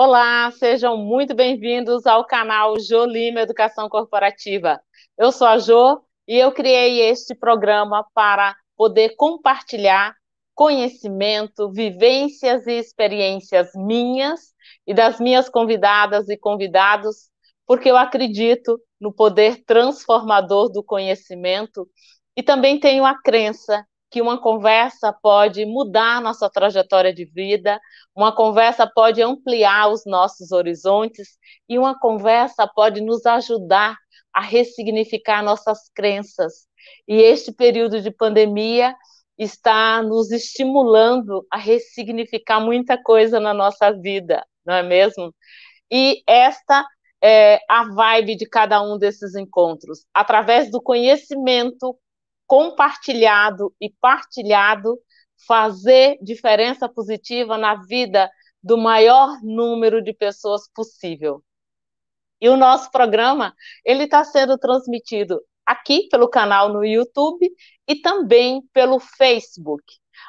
Olá, sejam muito bem-vindos ao canal Jô Lima Educação Corporativa. Eu sou a Jô e eu criei este programa para poder compartilhar conhecimento, vivências e experiências minhas e das minhas convidadas e convidados, porque eu acredito no poder transformador do conhecimento e também tenho a crença que uma conversa pode mudar nossa trajetória de vida, uma conversa pode ampliar os nossos horizontes e uma conversa pode nos ajudar a ressignificar nossas crenças. E este período de pandemia está nos estimulando a ressignificar muita coisa na nossa vida, não é mesmo? E esta é a vibe de cada um desses encontros, através do conhecimento compartilhado e partilhado, fazer diferença positiva na vida do maior número de pessoas possível. E o nosso programa, ele está sendo transmitido aqui pelo canal no YouTube e também pelo Facebook.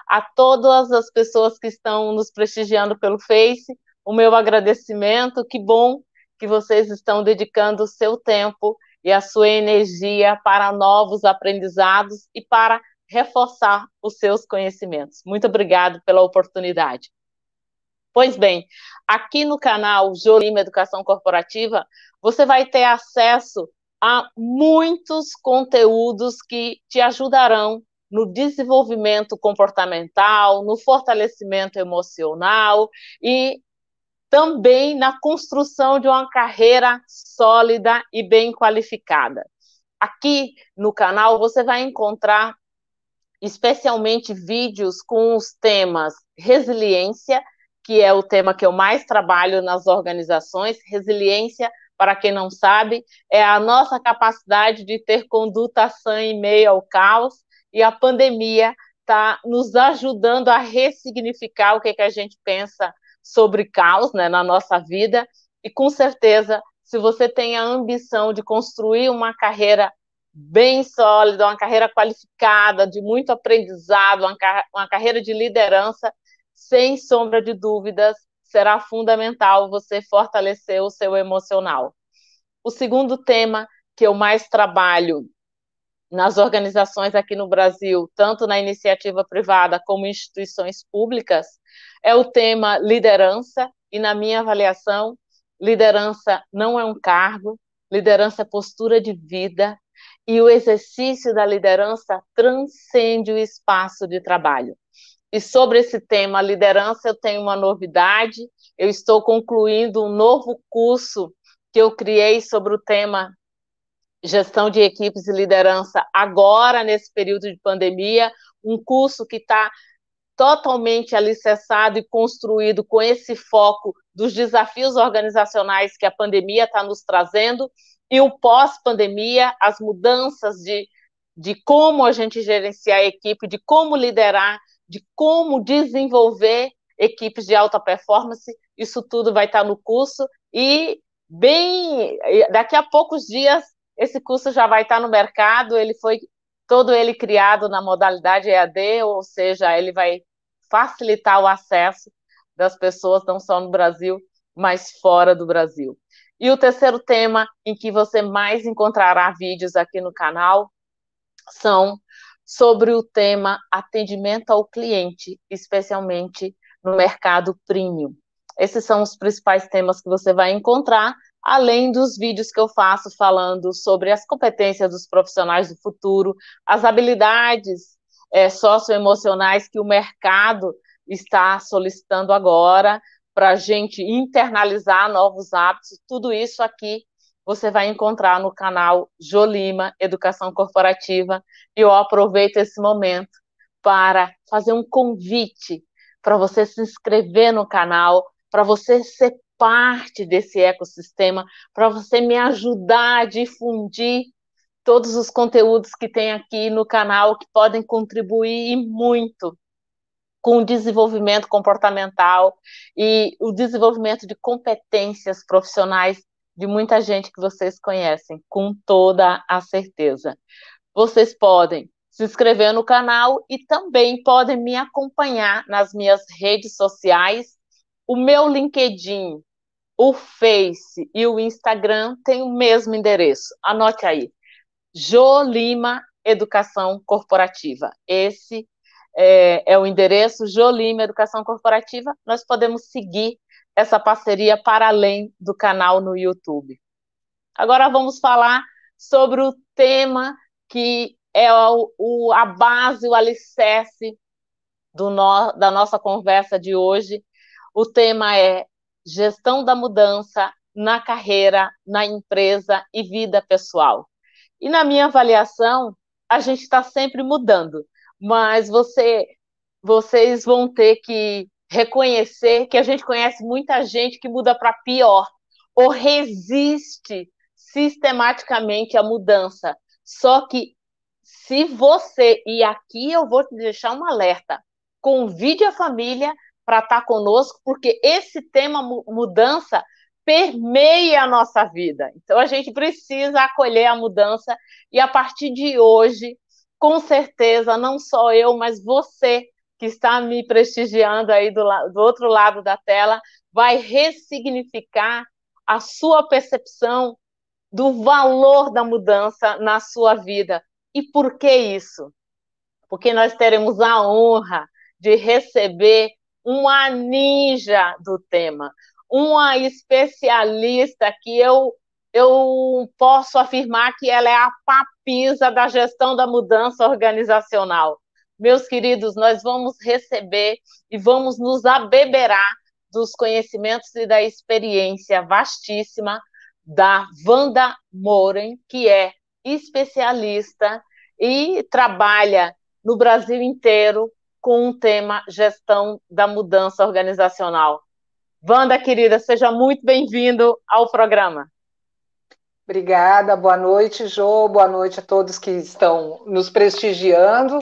A todas as pessoas que estão nos prestigiando pelo Face, o meu agradecimento, que bom que vocês estão dedicando o seu tempo e a sua energia para novos aprendizados e para reforçar os seus conhecimentos. Muito obrigado pela oportunidade. Pois bem, aqui no canal Jolima Educação Corporativa, você vai ter acesso a muitos conteúdos que te ajudarão no desenvolvimento comportamental, no fortalecimento emocional e também na construção de uma carreira sólida e bem qualificada. Aqui no canal você vai encontrar especialmente vídeos com os temas resiliência, que é o tema que eu mais trabalho nas organizações. Resiliência, para quem não sabe, é a nossa capacidade de ter conduta sã em meio ao caos, e a pandemia está nos ajudando a ressignificar o que, que a gente pensa sobre caos né, na nossa vida, e com certeza, se você tem a ambição de construir uma carreira bem sólida, uma carreira qualificada, de muito aprendizado, uma, car uma carreira de liderança, sem sombra de dúvidas, será fundamental você fortalecer o seu emocional. O segundo tema que eu mais trabalho nas organizações aqui no Brasil, tanto na iniciativa privada como instituições públicas, é o tema liderança, e na minha avaliação, liderança não é um cargo, liderança é postura de vida, e o exercício da liderança transcende o espaço de trabalho. E sobre esse tema liderança, eu tenho uma novidade, eu estou concluindo um novo curso que eu criei sobre o tema gestão de equipes e liderança agora, nesse período de pandemia, um curso que está totalmente alicerçado e construído com esse foco dos desafios organizacionais que a pandemia está nos trazendo e o pós-pandemia, as mudanças de, de como a gente gerenciar a equipe, de como liderar, de como desenvolver equipes de alta performance, isso tudo vai estar no curso e bem daqui a poucos dias esse curso já vai estar no mercado, ele foi todo ele criado na modalidade EAD, ou seja, ele vai facilitar o acesso das pessoas, não só no Brasil, mas fora do Brasil. E o terceiro tema em que você mais encontrará vídeos aqui no canal são sobre o tema atendimento ao cliente, especialmente no mercado premium. Esses são os principais temas que você vai encontrar além dos vídeos que eu faço falando sobre as competências dos profissionais do futuro, as habilidades é, socioemocionais que o mercado está solicitando agora para a gente internalizar novos hábitos, tudo isso aqui você vai encontrar no canal Jolima Educação Corporativa. E eu aproveito esse momento para fazer um convite para você se inscrever no canal, para você ser parte desse ecossistema, para você me ajudar a difundir todos os conteúdos que tem aqui no canal que podem contribuir muito com o desenvolvimento comportamental e o desenvolvimento de competências profissionais de muita gente que vocês conhecem, com toda a certeza. Vocês podem se inscrever no canal e também podem me acompanhar nas minhas redes sociais. O meu LinkedIn o Face e o Instagram têm o mesmo endereço. Anote aí. Jo Lima Educação Corporativa. Esse é, é o endereço Jo Lima Educação Corporativa. Nós podemos seguir essa parceria para além do canal no YouTube. Agora vamos falar sobre o tema que é o, o, a base, o alicerce no, da nossa conversa de hoje. O tema é gestão da mudança na carreira, na empresa e vida pessoal. E na minha avaliação, a gente está sempre mudando, mas você, vocês vão ter que reconhecer que a gente conhece muita gente que muda para pior ou resiste sistematicamente à mudança. Só que se você, e aqui eu vou te deixar um alerta, convide a família para estar tá conosco, porque esse tema mudança permeia a nossa vida. Então a gente precisa acolher a mudança e a partir de hoje, com certeza, não só eu, mas você que está me prestigiando aí do, do outro lado da tela, vai ressignificar a sua percepção do valor da mudança na sua vida. E por que isso? Porque nós teremos a honra de receber uma ninja do tema, uma especialista que eu eu posso afirmar que ela é a papisa da gestão da mudança organizacional. Meus queridos, nós vamos receber e vamos nos abeberar dos conhecimentos e da experiência vastíssima da Wanda Moren, que é especialista e trabalha no Brasil inteiro com o tema gestão da mudança organizacional. Wanda, querida, seja muito bem-vindo ao programa. Obrigada, boa noite, Jô, boa noite a todos que estão nos prestigiando.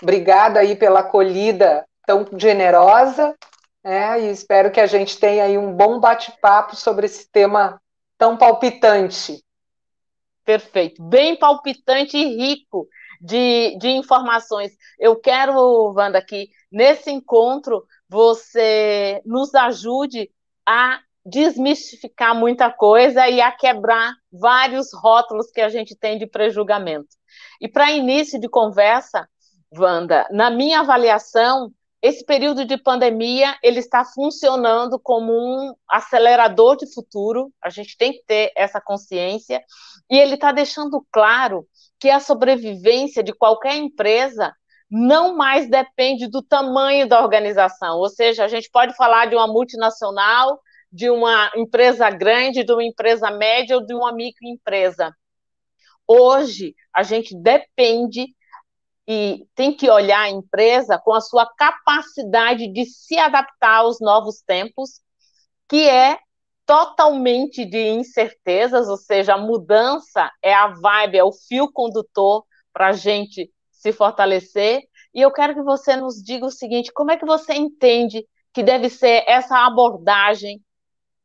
Obrigada aí pela acolhida tão generosa, né? E espero que a gente tenha aí um bom bate-papo sobre esse tema tão palpitante. Perfeito, bem palpitante e rico de, de informações. Eu quero, Wanda, que nesse encontro você nos ajude a desmistificar muita coisa e a quebrar vários rótulos que a gente tem de prejulgamento. E para início de conversa, Wanda, na minha avaliação, esse período de pandemia ele está funcionando como um acelerador de futuro. A gente tem que ter essa consciência e ele está deixando claro que a sobrevivência de qualquer empresa não mais depende do tamanho da organização. Ou seja, a gente pode falar de uma multinacional, de uma empresa grande, de uma empresa média ou de uma microempresa. Hoje, a gente depende e tem que olhar a empresa com a sua capacidade de se adaptar aos novos tempos, que é totalmente de incertezas, ou seja, a mudança é a vibe, é o fio condutor para a gente se fortalecer. E eu quero que você nos diga o seguinte: como é que você entende que deve ser essa abordagem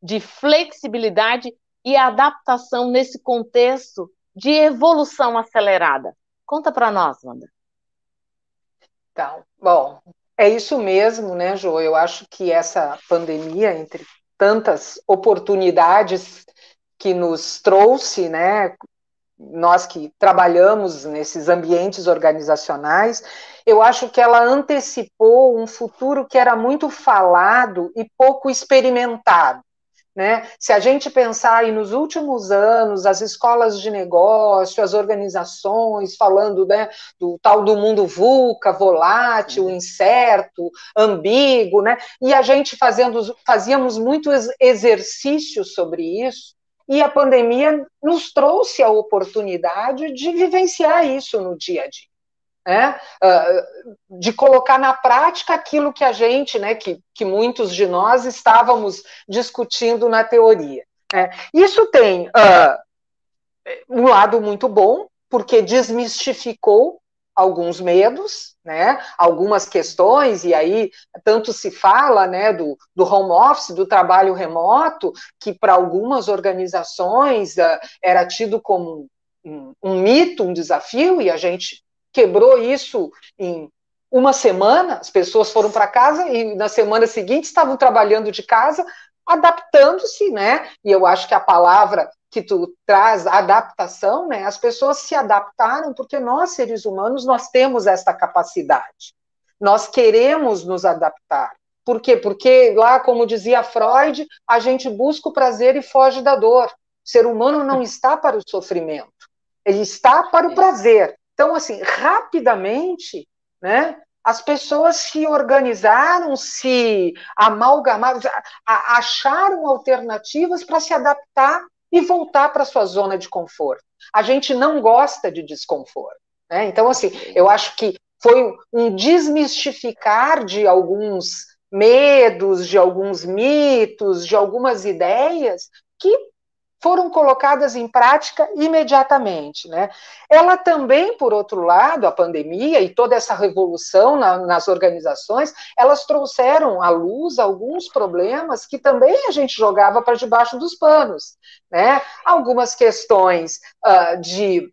de flexibilidade e adaptação nesse contexto de evolução acelerada? Conta para nós, Wanda. Então, bom, é isso mesmo, né, Jo? Eu acho que essa pandemia, entre tantas oportunidades que nos trouxe, né, nós que trabalhamos nesses ambientes organizacionais, eu acho que ela antecipou um futuro que era muito falado e pouco experimentado. Né? Se a gente pensar aí nos últimos anos, as escolas de negócio, as organizações falando né, do tal do mundo VUCA, volátil, uhum. incerto, ambíguo, né? e a gente fazendo, fazíamos muitos exercícios sobre isso, e a pandemia nos trouxe a oportunidade de vivenciar isso no dia a dia né, uh, de colocar na prática aquilo que a gente, né, que, que muitos de nós estávamos discutindo na teoria. Né. Isso tem uh, um lado muito bom, porque desmistificou alguns medos, né, algumas questões, e aí tanto se fala né, do, do home office, do trabalho remoto, que para algumas organizações uh, era tido como um, um, mito, um desafio, e a gente quebrou isso em uma semana, as pessoas foram para casa e na semana seguinte estavam trabalhando de casa adaptando-se, né? E eu acho que a palavra que tu traz, adaptação, né? As pessoas se adaptaram porque nós, seres humanos, nós temos esta capacidade. Nós queremos nos adaptar. Por quê? Porque lá, como dizia Freud, a gente busca o prazer e foge da dor. O ser humano não está para o sofrimento, ele está para o prazer. Então, assim, rapidamente, né, as pessoas se organizaram, se amalgamaram, acharam alternativas para se adaptar e voltar para sua zona de conforto. A gente não gosta de desconforto. Né? Então, assim, eu acho que foi um desmistificar de alguns medos, de alguns mitos, de algumas ideias que foram colocadas em prática imediatamente. Né? Ela também, por outro lado, a pandemia e toda essa revolução na, nas organizações, elas trouxeram à luz alguns problemas que também a gente jogava para debaixo dos panos. Né? Algumas questões uh, de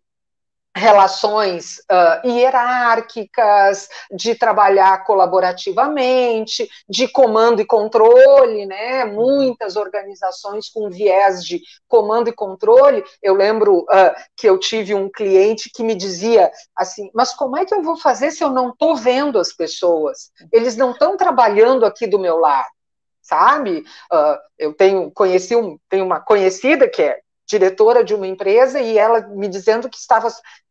relações uh, hierárquicas, de trabalhar colaborativamente, de comando e controle, né? Muitas organizações com viés de comando e controle. Eu lembro uh, que eu tive um cliente que me dizia assim: mas como é que eu vou fazer se eu não estou vendo as pessoas? Eles não estão trabalhando aqui do meu lado sabe? Uh, eu tenho conheci um, tenho uma conhecida que é diretora de uma empresa e ela me dizendo que estava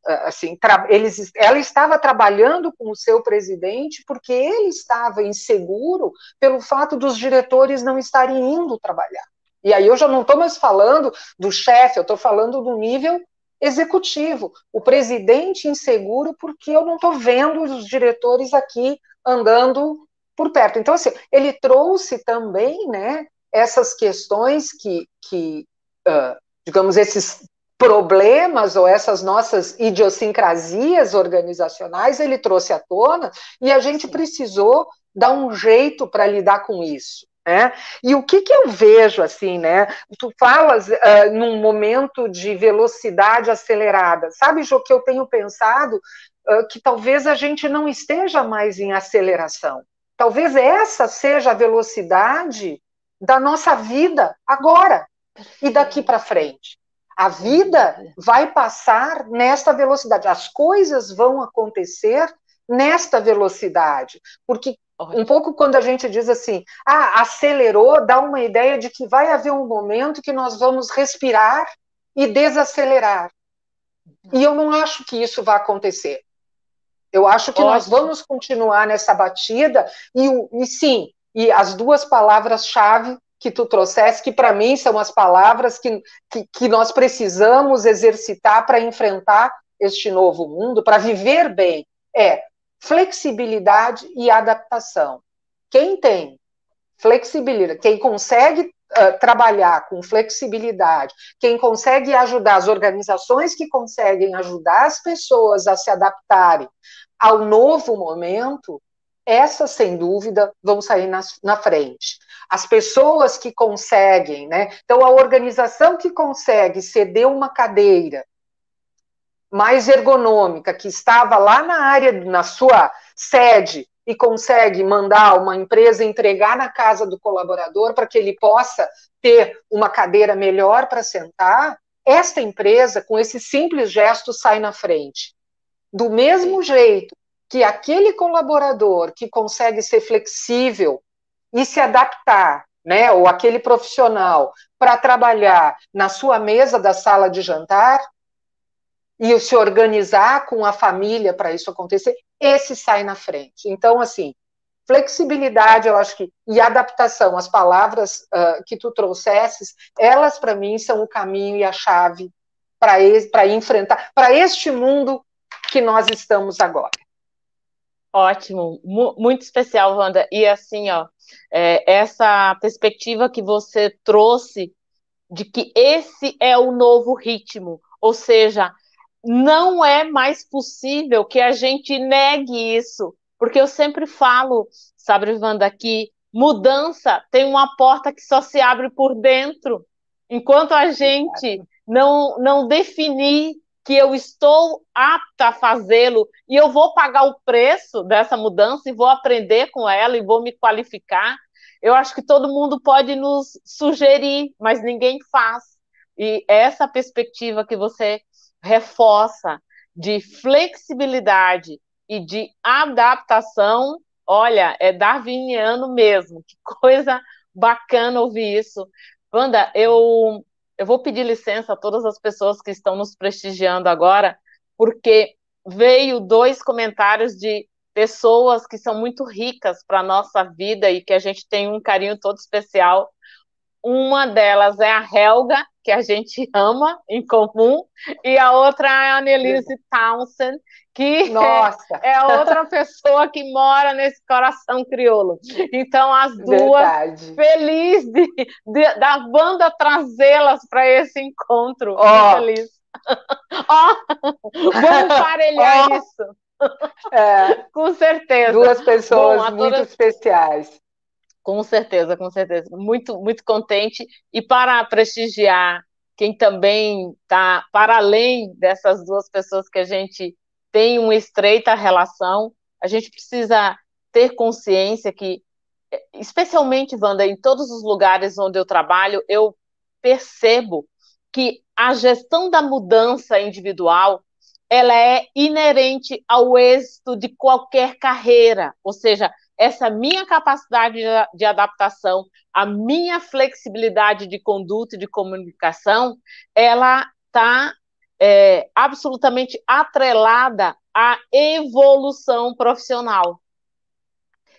ah, assim, eles, ela estava trabalhando com o seu presidente porque ele estava inseguro pelo fato dos diretores não estarem indo trabalhar. E aí eu já não estou mais falando do chefe, eu estou falando do nível executivo. O presidente inseguro porque eu não estou vendo os diretores aqui andando por perto. Então, assim, ele trouxe também, né, essas questões que, que uh, digamos, esses problemas ou essas nossas idiosincrasias organizacionais ele trouxe à tona e a gente precisou dar um jeito para lidar com isso. Né? E o que, que eu vejo assim, né? Tu falas uh, num momento de velocidade acelerada, sabe, Jô, que eu tenho pensado uh, que talvez a gente não esteja mais em aceleração. Talvez essa seja a velocidade da nossa vida agora e daqui para frente. A vida vai passar nesta velocidade, as coisas vão acontecer nesta velocidade, porque um pouco quando a gente diz assim, ah, acelerou, dá uma ideia de que vai haver um momento que nós vamos respirar e desacelerar. E eu não acho que isso vai acontecer. Eu acho que Ótimo. nós vamos continuar nessa batida e, e sim, e as duas palavras-chave que tu trouxesse, que para mim são as palavras que, que, que nós precisamos exercitar para enfrentar este novo mundo, para viver bem, é flexibilidade e adaptação. Quem tem flexibilidade, quem consegue uh, trabalhar com flexibilidade, quem consegue ajudar as organizações que conseguem ajudar as pessoas a se adaptarem ao novo momento, essas, sem dúvida, vão sair na, na frente. As pessoas que conseguem, né? Então, a organização que consegue ceder uma cadeira mais ergonômica, que estava lá na área, na sua sede, e consegue mandar uma empresa entregar na casa do colaborador para que ele possa ter uma cadeira melhor para sentar, esta empresa, com esse simples gesto, sai na frente. Do mesmo jeito que aquele colaborador que consegue ser flexível e se adaptar, né, ou aquele profissional para trabalhar na sua mesa da sala de jantar e se organizar com a família para isso acontecer, esse sai na frente. Então, assim, flexibilidade, eu acho que, e adaptação, as palavras uh, que tu trouxesses, elas para mim são o caminho e a chave para enfrentar, para este mundo que nós estamos agora. Ótimo, muito especial, Wanda. E assim, ó, é, essa perspectiva que você trouxe de que esse é o novo ritmo, ou seja, não é mais possível que a gente negue isso, porque eu sempre falo, sabe, Wanda, que mudança tem uma porta que só se abre por dentro. Enquanto a gente não, não definir que eu estou apta a fazê-lo e eu vou pagar o preço dessa mudança e vou aprender com ela e vou me qualificar Eu acho que todo mundo pode nos sugerir, mas ninguém faz. E essa perspectiva que você reforça de flexibilidade e de adaptação, olha, é darwiniano mesmo. Que coisa bacana ouvir isso. Wanda, eu, eu vou pedir licença a todas as pessoas que estão nos prestigiando agora, porque veio dois comentários de pessoas que são muito ricas para a nossa vida e que a gente tem um carinho todo especial. Uma delas é a Helga, que a gente ama em comum, e a outra é a Annelise Townsend, que Nossa. é outra pessoa que mora nesse coração crioulo. Então, as duas, Verdade. feliz de, de, da banda trazê-las para esse encontro. Oh. Feliz. Oh, vamos parelhar oh. isso. É, com certeza. Duas pessoas Bom, muito todas... especiais. Com certeza, com certeza. Muito, muito contente. E para prestigiar quem também está para além dessas duas pessoas que a gente tem uma estreita relação, a gente precisa ter consciência que, especialmente, Wanda, em todos os lugares onde eu trabalho, eu percebo que a gestão da mudança individual ela é inerente ao êxito de qualquer carreira, ou seja, essa minha capacidade de adaptação, a minha flexibilidade de conduta e de comunicação, ela está é, absolutamente atrelada à evolução profissional.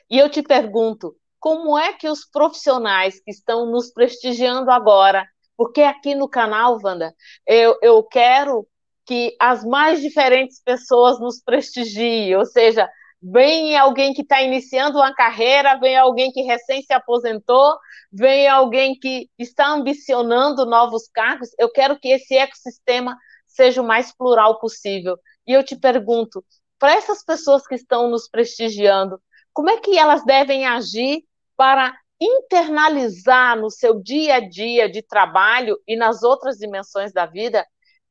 E eu te pergunto, como é que os profissionais que estão nos prestigiando agora porque aqui no canal, Wanda, eu, eu quero que as mais diferentes pessoas nos prestigiem, ou seja, vem alguém que está iniciando uma carreira, vem alguém que recém se aposentou, vem alguém que está ambicionando novos cargos. Eu quero que esse ecossistema seja o mais plural possível. E eu te pergunto, para essas pessoas que estão nos prestigiando, como é que elas devem agir para internalizar no seu dia a dia de trabalho e nas outras dimensões da vida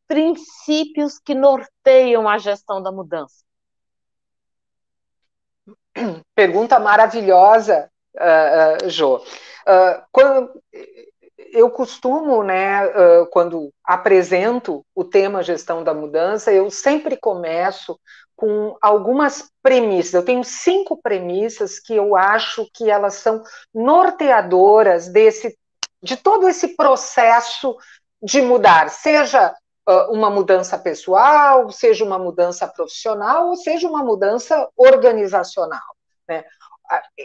princípios que norteiam a gestão da mudança? Pergunta maravilhosa, uh, uh, Jo. Uh, quando, eu costumo, né, quando apresento o tema gestão da mudança, eu sempre começo com algumas premissas. Eu tenho cinco premissas que eu acho que elas são norteadoras desse, de todo esse processo de mudar, seja uh, uma mudança pessoal, seja uma mudança profissional, ou seja uma mudança organizacional. Né?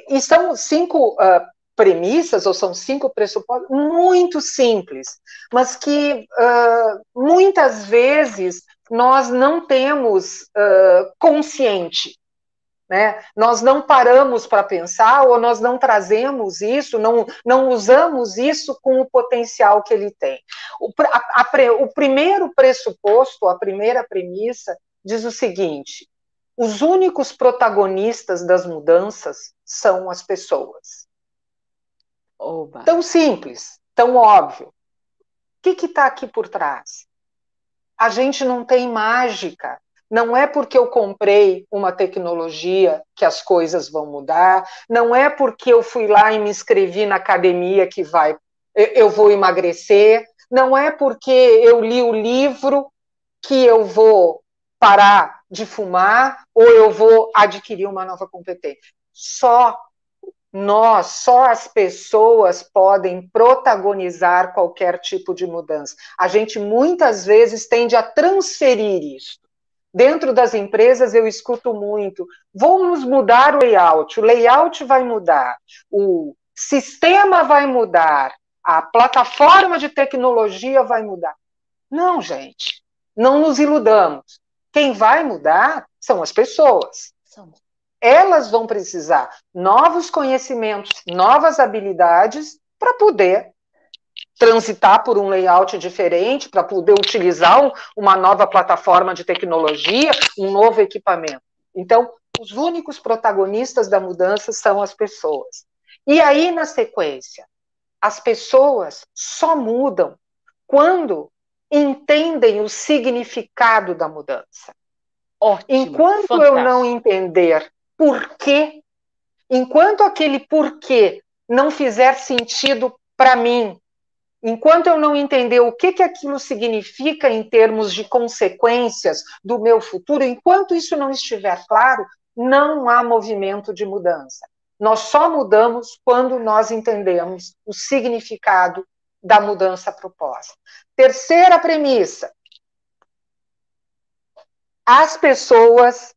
E são cinco uh, premissas, ou são cinco pressupostos muito simples, mas que uh, muitas vezes nós não temos uh, consciente. Né? Nós não paramos para pensar ou nós não trazemos isso, não, não usamos isso com o potencial que ele tem. O, a, a, o primeiro pressuposto, a primeira premissa, diz o seguinte: os únicos protagonistas das mudanças são as pessoas. Oba. Tão simples, tão óbvio. O que está aqui por trás? A gente não tem mágica. Não é porque eu comprei uma tecnologia que as coisas vão mudar, não é porque eu fui lá e me inscrevi na academia que vai eu vou emagrecer, não é porque eu li o livro que eu vou parar de fumar ou eu vou adquirir uma nova competência. Só nós, só as pessoas podem protagonizar qualquer tipo de mudança. A gente muitas vezes tende a transferir isso. Dentro das empresas eu escuto muito: vamos mudar o layout, o layout vai mudar, o sistema vai mudar, a plataforma de tecnologia vai mudar. Não, gente, não nos iludamos. Quem vai mudar são as pessoas. Elas vão precisar novos conhecimentos, novas habilidades para poder transitar por um layout diferente, para poder utilizar uma nova plataforma de tecnologia, um novo equipamento. Então, os únicos protagonistas da mudança são as pessoas. E aí, na sequência, as pessoas só mudam quando entendem o significado da mudança. Ótimo, Enquanto fantástico. eu não entender por quê, enquanto aquele porquê não fizer sentido para mim, enquanto eu não entender o que, que aquilo significa em termos de consequências do meu futuro, enquanto isso não estiver claro, não há movimento de mudança. Nós só mudamos quando nós entendemos o significado da mudança proposta. Terceira premissa: as pessoas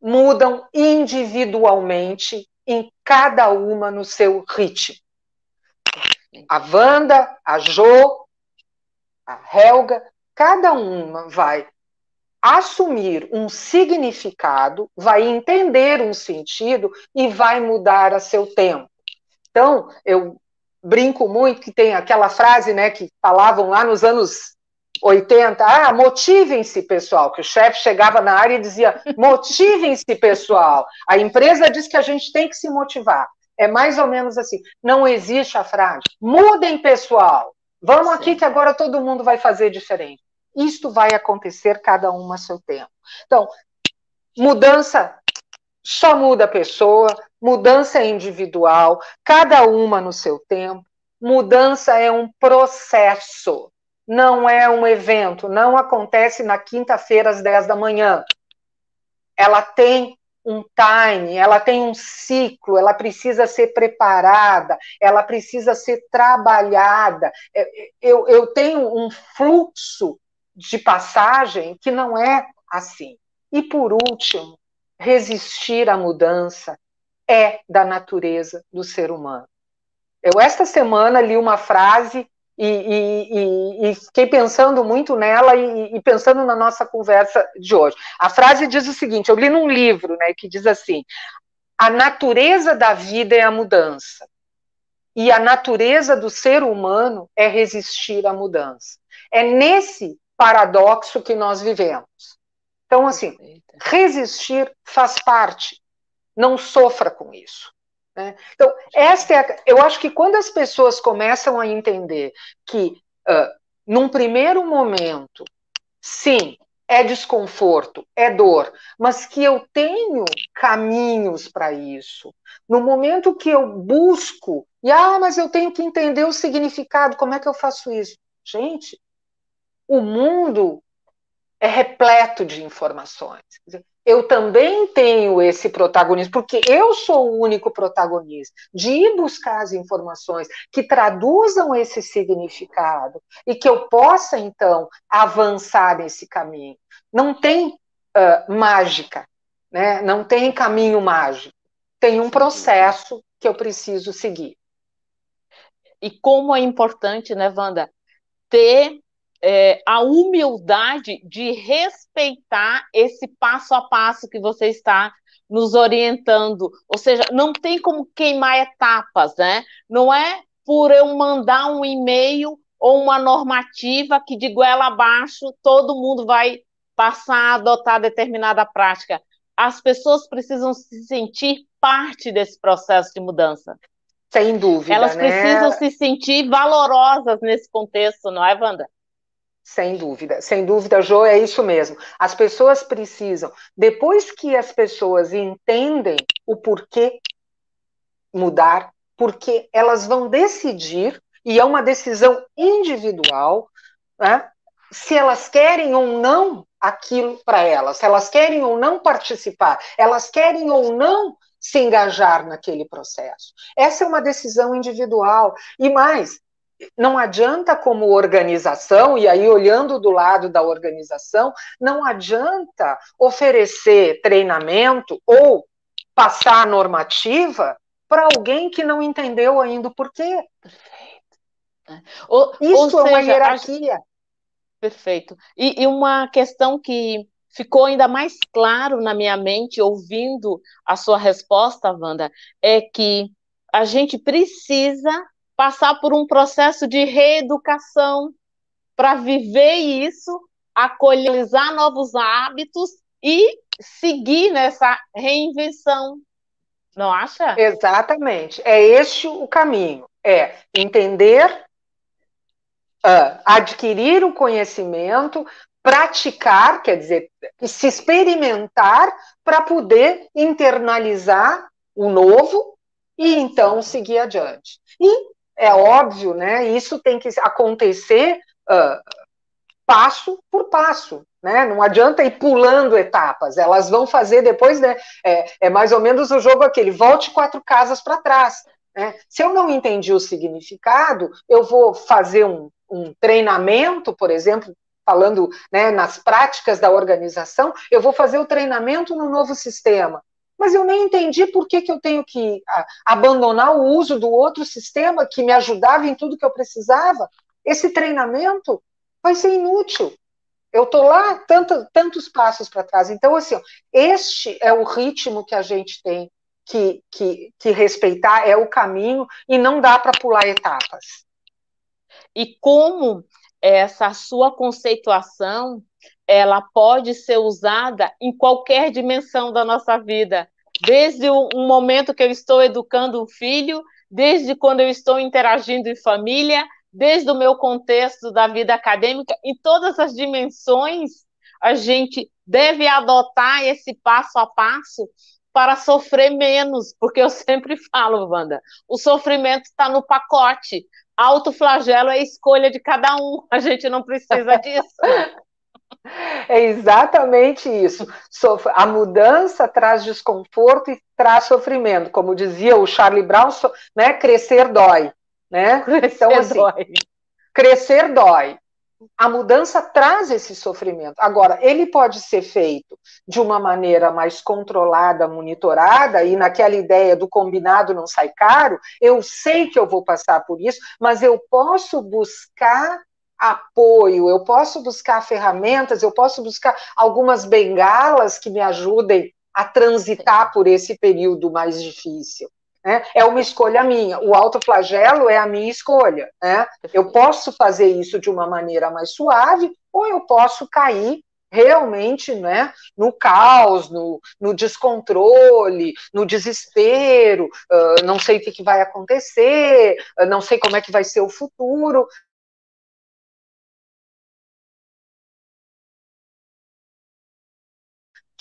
mudam individualmente em cada uma no seu ritmo. A Wanda, a Jo, a Helga, cada uma vai assumir um significado, vai entender um sentido e vai mudar a seu tempo. Então, eu brinco muito que tem aquela frase, né, que falavam lá nos anos 80, ah, motivem-se, pessoal, que o chefe chegava na área e dizia, motivem-se, pessoal. A empresa diz que a gente tem que se motivar. É mais ou menos assim. Não existe a frase, mudem, pessoal. Vamos Sim. aqui que agora todo mundo vai fazer diferente. Isto vai acontecer cada um a seu tempo. Então, mudança só muda a pessoa, mudança é individual, cada uma no seu tempo. Mudança é um processo, não é um evento, não acontece na quinta-feira às 10 da manhã. Ela tem um time, ela tem um ciclo, ela precisa ser preparada, ela precisa ser trabalhada. É, eu, eu tenho um fluxo de passagem que não é assim. E por último, resistir à mudança é da natureza do ser humano. Eu, esta semana, li uma frase e, e, e, fiquei pensando muito nela e, e, pensando na nossa conversa de hoje. A frase diz o seguinte: eu li num livro né, que diz assim: a natureza da vida é a mudança, e a natureza do ser humano é resistir à mudança. É nesse paradoxo que nós vivemos. Então, assim, resistir faz parte. Não sofra com isso. Né? Então, esta é a, eu acho que quando as pessoas começam a entender que, uh, num primeiro momento, sim, é desconforto, é dor, mas que eu tenho caminhos para isso. No momento que eu busco, e ah, mas eu tenho que entender o significado, como é que eu faço isso? Gente, o mundo é repleto de informações. Eu também tenho esse protagonismo, porque eu sou o único protagonista de ir buscar as informações que traduzam esse significado e que eu possa, então, avançar nesse caminho. Não tem uh, mágica, né? não tem caminho mágico. Tem um processo que eu preciso seguir. E como é importante, né, Wanda, ter é, a humildade de respeitar esse passo a passo que você está nos orientando. Ou seja, não tem como queimar etapas, né? Não é por eu mandar um e-mail ou uma normativa que de goela abaixo todo mundo vai passar a adotar determinada prática. As pessoas precisam se sentir parte desse processo de mudança. Sem dúvida. Elas né? precisam se sentir valorosas nesse contexto, não é, Wanda? Sem dúvida, sem dúvida, Jo, é isso mesmo. As pessoas precisam, depois que as pessoas entendem o porquê mudar, porque elas vão decidir, e é uma decisão individual, né, se elas querem ou não aquilo para elas, se elas querem ou não participar, elas querem ou não se engajar naquele processo. Essa é uma decisão individual. E mais, não adianta como organização, e aí olhando do lado da organização, não adianta oferecer treinamento ou passar a normativa para alguém que não entendeu ainda o porquê. Perfeito. Ou, Isso ou é uma hierarquia. Perfeito. E, e uma questão que ficou ainda mais claro na minha mente ouvindo a sua resposta, Wanda, é que a gente precisa passar por um processo de reeducação para viver isso, acolhizar novos hábitos e seguir nessa reinvenção. Não acha? Exatamente. É este o caminho. É entender, uh, adquirir o conhecimento, praticar, quer dizer, se experimentar para poder internalizar o novo e então seguir adiante. E é óbvio, né? Isso tem que acontecer uh, passo por passo. Né? Não adianta ir pulando etapas, elas vão fazer depois, né? É, é mais ou menos o jogo aquele, volte quatro casas para trás. Né? Se eu não entendi o significado, eu vou fazer um, um treinamento, por exemplo, falando né, nas práticas da organização, eu vou fazer o treinamento no novo sistema. Mas eu nem entendi por que, que eu tenho que a, abandonar o uso do outro sistema que me ajudava em tudo que eu precisava. Esse treinamento vai ser inútil. Eu estou lá tanto, tantos passos para trás. Então, assim, este é o ritmo que a gente tem que, que, que respeitar, é o caminho, e não dá para pular etapas. E como essa sua conceituação ela pode ser usada em qualquer dimensão da nossa vida, desde um momento que eu estou educando um filho, desde quando eu estou interagindo em família, desde o meu contexto da vida acadêmica, em todas as dimensões, a gente deve adotar esse passo a passo para sofrer menos, porque eu sempre falo, Wanda, o sofrimento está no pacote. Autoflagelo é escolha de cada um, a gente não precisa disso. É exatamente isso. A mudança traz desconforto e traz sofrimento. Como dizia o Charlie Brown, né? crescer dói. Né? Crescer então, assim, dói. Crescer dói. A mudança traz esse sofrimento. Agora, ele pode ser feito de uma maneira mais controlada, monitorada, e naquela ideia do combinado não sai caro, eu sei que eu vou passar por isso, mas eu posso buscar apoio, eu posso buscar ferramentas, eu posso buscar algumas bengalas que me ajudem a transitar por esse período mais difícil. Né? É uma escolha minha. O autoflagelo é a minha escolha. Né? Eu posso fazer isso de uma maneira mais suave, ou eu posso cair realmente né, no caos, no, no descontrole, no desespero, uh, não sei o que, que vai acontecer, uh, não sei como é que vai ser o futuro.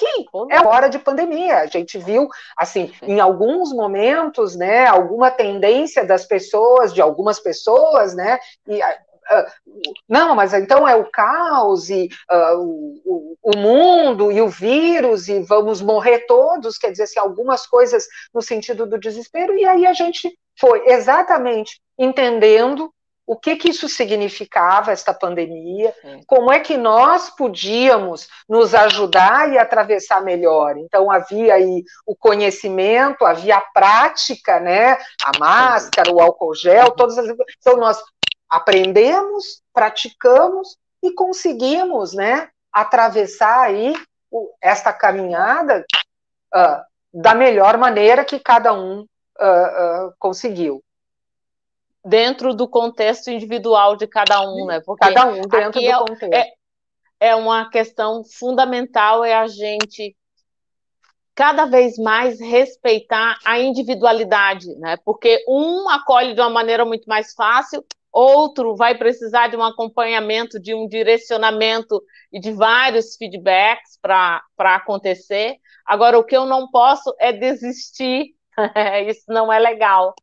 Que é hora de pandemia. A gente viu, assim, em alguns momentos, né, alguma tendência das pessoas, de algumas pessoas, né, e, uh, não, mas então é o caos e uh, o, o, mundo e o vírus e vamos morrer todos, quer dizer, assim, algumas coisas no sentido do desespero, e aí a gente foi exatamente entendendo o que, que isso significava, esta pandemia, como é que nós podíamos nos ajudar e atravessar melhor. Então, havia aí o conhecimento, havia a prática, né? a máscara, o álcool gel, todas as. Então, nós aprendemos, praticamos e conseguimos né, atravessar aí esta caminhada uh, da melhor maneira que cada um uh, uh, conseguiu dentro do contexto individual de cada um, né? Porque cada um dentro do é, contexto. É, é uma questão fundamental é a gente cada vez mais respeitar a individualidade, né? Porque um acolhe de uma maneira muito mais fácil, outro vai precisar de um acompanhamento, de um direcionamento e de vários feedbacks para acontecer. Agora, o que eu não posso é desistir, isso não é legal.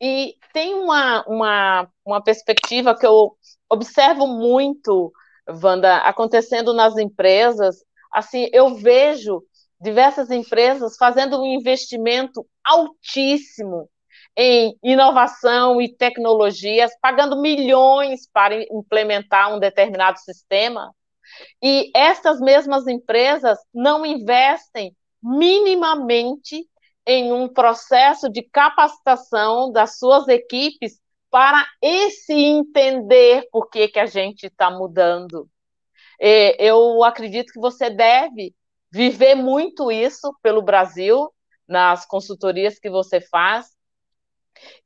E tem uma, uma, uma perspectiva que eu observo muito, Wanda, acontecendo nas empresas. Assim, eu vejo diversas empresas fazendo um investimento altíssimo em inovação e tecnologias, pagando milhões para implementar um determinado sistema. E essas mesmas empresas não investem minimamente em um processo de capacitação das suas equipes para esse entender por que, que a gente está mudando. Eu acredito que você deve viver muito isso pelo Brasil, nas consultorias que você faz.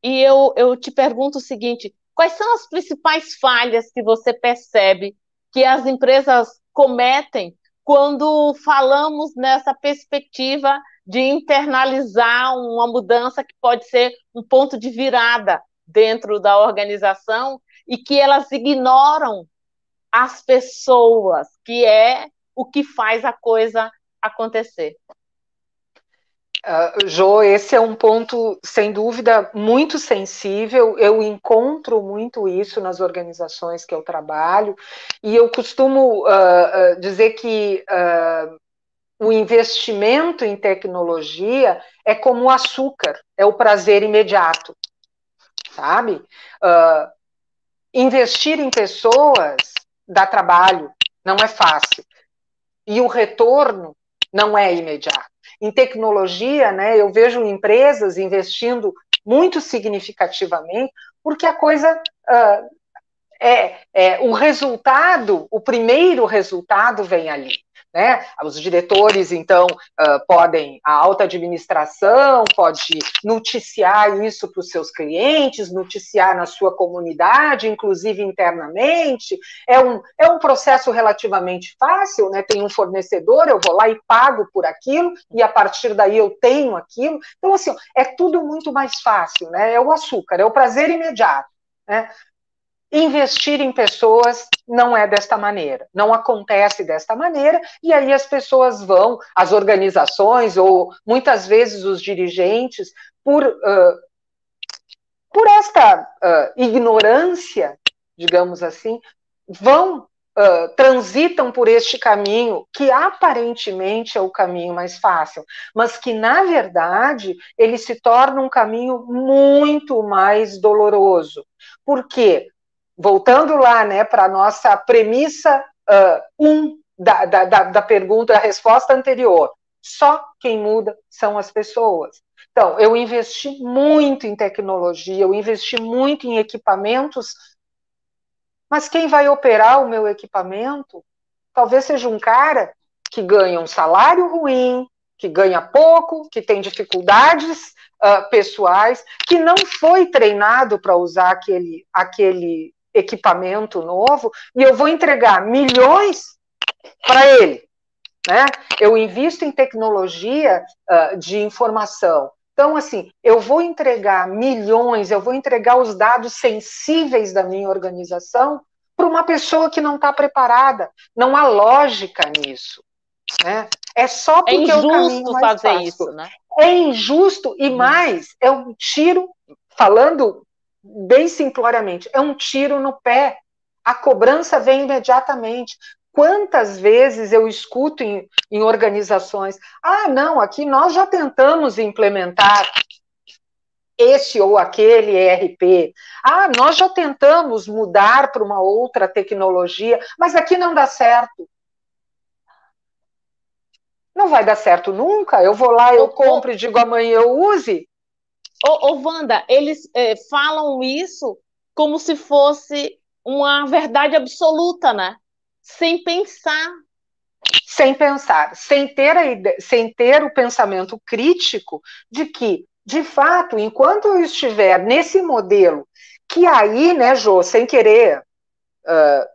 E eu, eu te pergunto o seguinte: quais são as principais falhas que você percebe que as empresas cometem quando falamos nessa perspectiva de internalizar uma mudança que pode ser um ponto de virada dentro da organização e que elas ignoram as pessoas, que é o que faz a coisa acontecer. Uh, jo, esse é um ponto, sem dúvida, muito sensível. Eu encontro muito isso nas organizações que eu trabalho, e eu costumo uh, uh, dizer que o investimento em tecnologia é como o açúcar, é o prazer imediato, sabe? investir em pessoas dá trabalho, não é fácil. E o retorno não é imediato. Em tecnologia, né, eu vejo empresas investindo muito significativamente, porque a coisa uh, é, é o resultado, o primeiro resultado vem ali. Né? Os diretores, então, uh, podem, a alta administração pode noticiar isso para os seus clientes, noticiar na sua comunidade, inclusive internamente. É um, é um processo relativamente fácil, né? Tem um fornecedor, eu vou lá e pago por aquilo, e a partir daí eu tenho aquilo. Então, assim, é tudo muito mais fácil, né? É o açúcar, é o prazer imediato. Né? Investir em pessoas não é desta maneira, não acontece desta maneira, e aí as pessoas vão, as organizações, ou muitas vezes os dirigentes, por, uh, por esta uh, ignorância, digamos assim, vão, uh, transitam por este caminho que aparentemente é o caminho mais fácil, mas que, na verdade, ele se torna um caminho muito mais doloroso. Por quê? Voltando lá né, para a nossa premissa 1 uh, um da, da, da pergunta, da resposta anterior, só quem muda são as pessoas. Então, eu investi muito em tecnologia, eu investi muito em equipamentos, mas quem vai operar o meu equipamento talvez seja um cara que ganha um salário ruim, que ganha pouco, que tem dificuldades uh, pessoais, que não foi treinado para usar aquele, aquele equipamento novo e eu vou entregar milhões para ele. Né? Eu invisto em tecnologia uh, de informação. Então, assim, eu vou entregar milhões, eu vou entregar os dados sensíveis da minha organização para uma pessoa que não está preparada. Não há lógica nisso. Né? É só é porque é, o caminho mais fazer fácil. isso, né? É injusto e hum. mais, é um tiro, falando bem simploriamente, é um tiro no pé. A cobrança vem imediatamente. Quantas vezes eu escuto em, em organizações: ah, não, aqui nós já tentamos implementar esse ou aquele ERP. Ah, nós já tentamos mudar para uma outra tecnologia, mas aqui não dá certo. Não vai dar certo nunca. Eu vou lá, eu compro e digo amanhã eu use. Ô, ô Wanda, eles é, falam isso como se fosse uma verdade absoluta, né? Sem pensar. Sem pensar, sem ter, a ideia, sem ter o pensamento crítico de que, de fato, enquanto eu estiver nesse modelo, que aí, né, Jô, sem querer uh,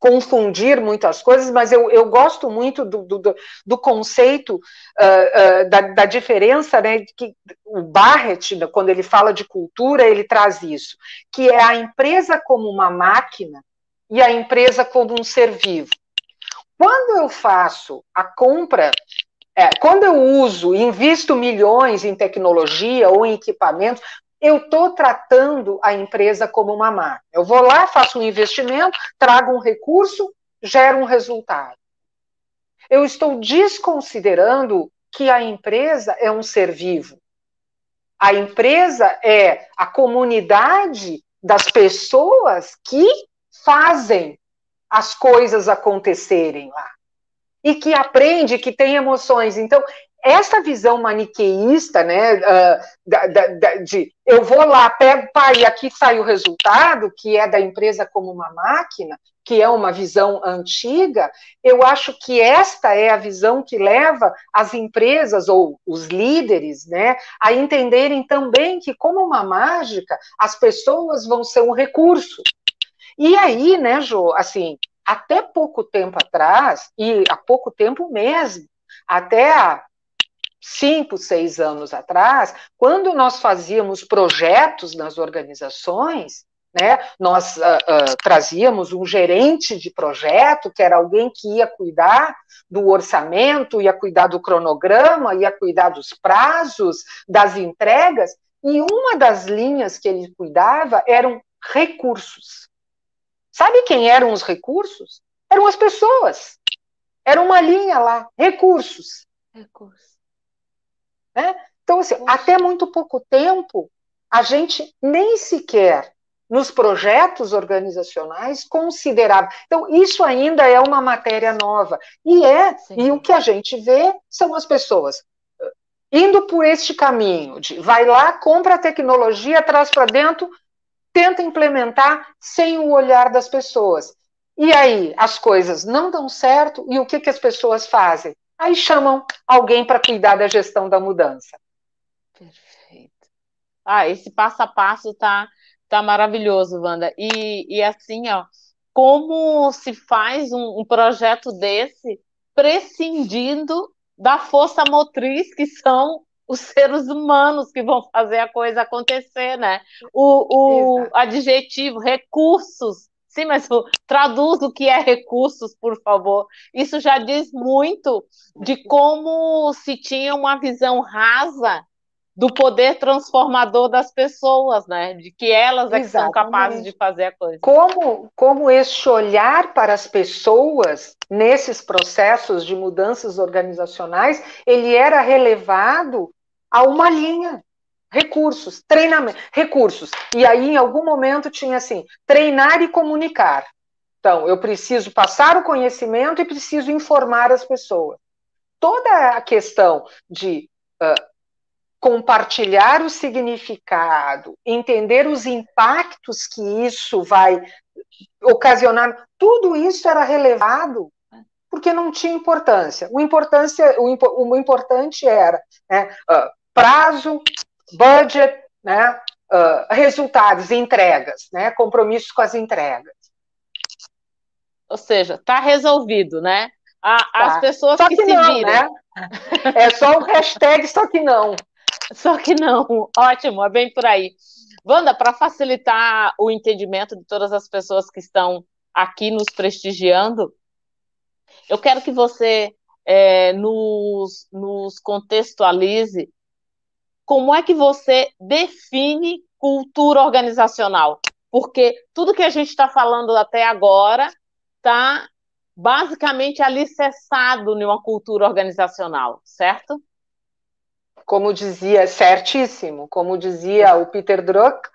confundir muitas coisas, mas eu, eu gosto muito do, do, do conceito uh, uh, da, da, diferença, né, que o Barrett, quando ele fala de cultura, ele traz isso, que é a empresa como uma máquina e a empresa como um ser vivo. Quando eu faço a compra, é, quando eu uso, invisto milhões em tecnologia ou em equipamentos, eu estou tratando a empresa como uma máquina. Eu vou lá, faço um investimento, trago um recurso, gero um resultado. Eu estou desconsiderando que a empresa é um ser vivo. A empresa é a comunidade das pessoas que fazem as coisas acontecerem lá. E que aprende, que tem emoções. Então, essa visão maniqueísta, né, uh, da, da, de eu vou lá, pego, pai, e aqui sai o resultado, que é da empresa como uma máquina, que é uma visão antiga, eu acho que esta é a visão que leva as empresas ou os líderes, né, a entenderem também que, como uma mágica, as pessoas vão ser um recurso. E aí, né, Jo, assim, até pouco tempo atrás, e há pouco tempo mesmo, até cinco, seis anos atrás, quando nós fazíamos projetos nas organizações, né? Nós uh, uh, trazíamos um gerente de projeto, que era alguém que ia cuidar do orçamento, ia cuidar do cronograma, ia cuidar dos prazos, das entregas, e uma das linhas que ele cuidava eram recursos. Sabe quem eram os recursos? Eram as pessoas. Era uma linha lá, recursos. Recursos. Né? Então, assim, até muito pouco tempo, a gente nem sequer nos projetos organizacionais considerável. Então, isso ainda é uma matéria nova. E é, Sim. e o que a gente vê são as pessoas uh, indo por este caminho de vai lá, compra a tecnologia, traz para dentro, tenta implementar sem o olhar das pessoas. E aí as coisas não dão certo, e o que, que as pessoas fazem? Aí chamam alguém para cuidar da gestão da mudança. Perfeito. Ah, esse passo a passo tá Tá maravilhoso, Wanda. E, e assim, ó, como se faz um, um projeto desse prescindindo da força motriz que são os seres humanos que vão fazer a coisa acontecer, né? O, o adjetivo recursos. Sim, mas traduz o que é recursos, por favor. Isso já diz muito de como se tinha uma visão rasa do poder transformador das pessoas, né? De que elas é que são capazes de fazer a coisa. Como, como este olhar para as pessoas nesses processos de mudanças organizacionais, ele era relevado a uma linha. Recursos, treinamento, recursos. E aí, em algum momento, tinha assim: treinar e comunicar. Então, eu preciso passar o conhecimento e preciso informar as pessoas. Toda a questão de uh, compartilhar o significado, entender os impactos que isso vai ocasionar, tudo isso era relevado porque não tinha importância. O, importância, o, o importante era né, uh, prazo, budget, né, uh, resultados, entregas, né, compromissos com as entregas. Ou seja, está resolvido, né? A, tá. As pessoas só que, que se não, viram. Né? É só o hashtag, só que não. Só que não. Ótimo, é bem por aí. Wanda, para facilitar o entendimento de todas as pessoas que estão aqui nos prestigiando, eu quero que você é, nos, nos contextualize como é que você define cultura organizacional. Porque tudo que a gente está falando até agora está basicamente alicerçado em uma cultura organizacional, certo? como dizia, certíssimo, como dizia o Peter Druck,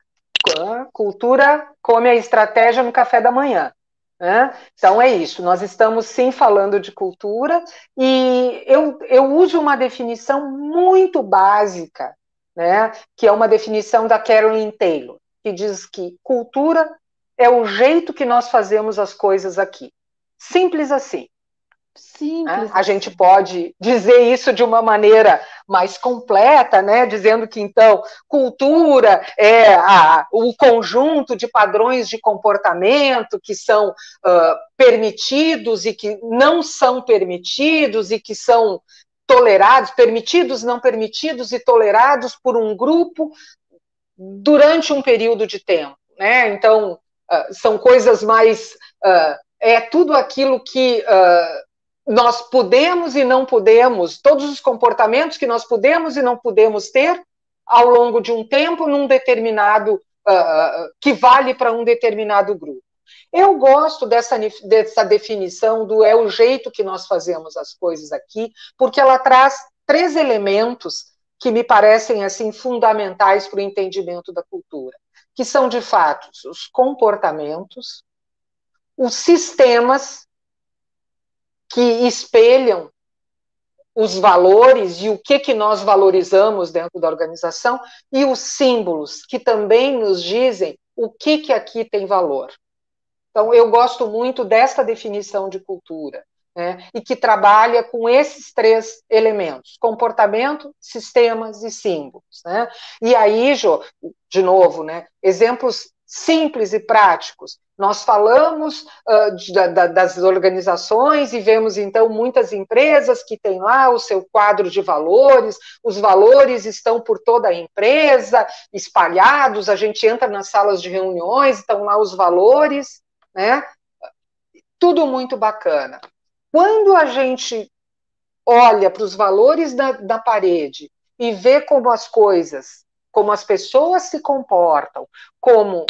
cultura come a estratégia no café da manhã. Né? Então é isso, nós estamos sim falando de cultura, e eu, eu uso uma definição muito básica, né, que é uma definição da Carolyn Taylor, que diz que cultura é o jeito que nós fazemos as coisas aqui. Simples assim. Simples. A gente pode dizer isso de uma maneira mais completa, né? dizendo que então cultura é a, o conjunto de padrões de comportamento que são uh, permitidos e que não são permitidos e que são tolerados, permitidos, não permitidos e tolerados por um grupo durante um período de tempo. Né? Então, uh, são coisas mais. Uh, é tudo aquilo que nós podemos e não podemos, todos os comportamentos que nós podemos e não podemos ter ao longo de um tempo num determinado uh, que vale para um determinado grupo. Eu gosto dessa, dessa definição do é o jeito que nós fazemos as coisas aqui, porque ela traz três elementos que me parecem assim fundamentais para o entendimento da cultura, que são de fato os comportamentos, os sistemas que espelham os valores e o que, que nós valorizamos dentro da organização e os símbolos que também nos dizem o que, que aqui tem valor. Então, eu gosto muito desta definição de cultura, né, e que trabalha com esses três elementos: comportamento, sistemas e símbolos. Né? E aí, Jo, de novo, né, exemplos simples e práticos. Nós falamos uh, de, da, das organizações e vemos então muitas empresas que têm lá o seu quadro de valores, os valores estão por toda a empresa, espalhados, a gente entra nas salas de reuniões, estão lá os valores, né? Tudo muito bacana. Quando a gente olha para os valores da, da parede e vê como as coisas, como as pessoas se comportam, como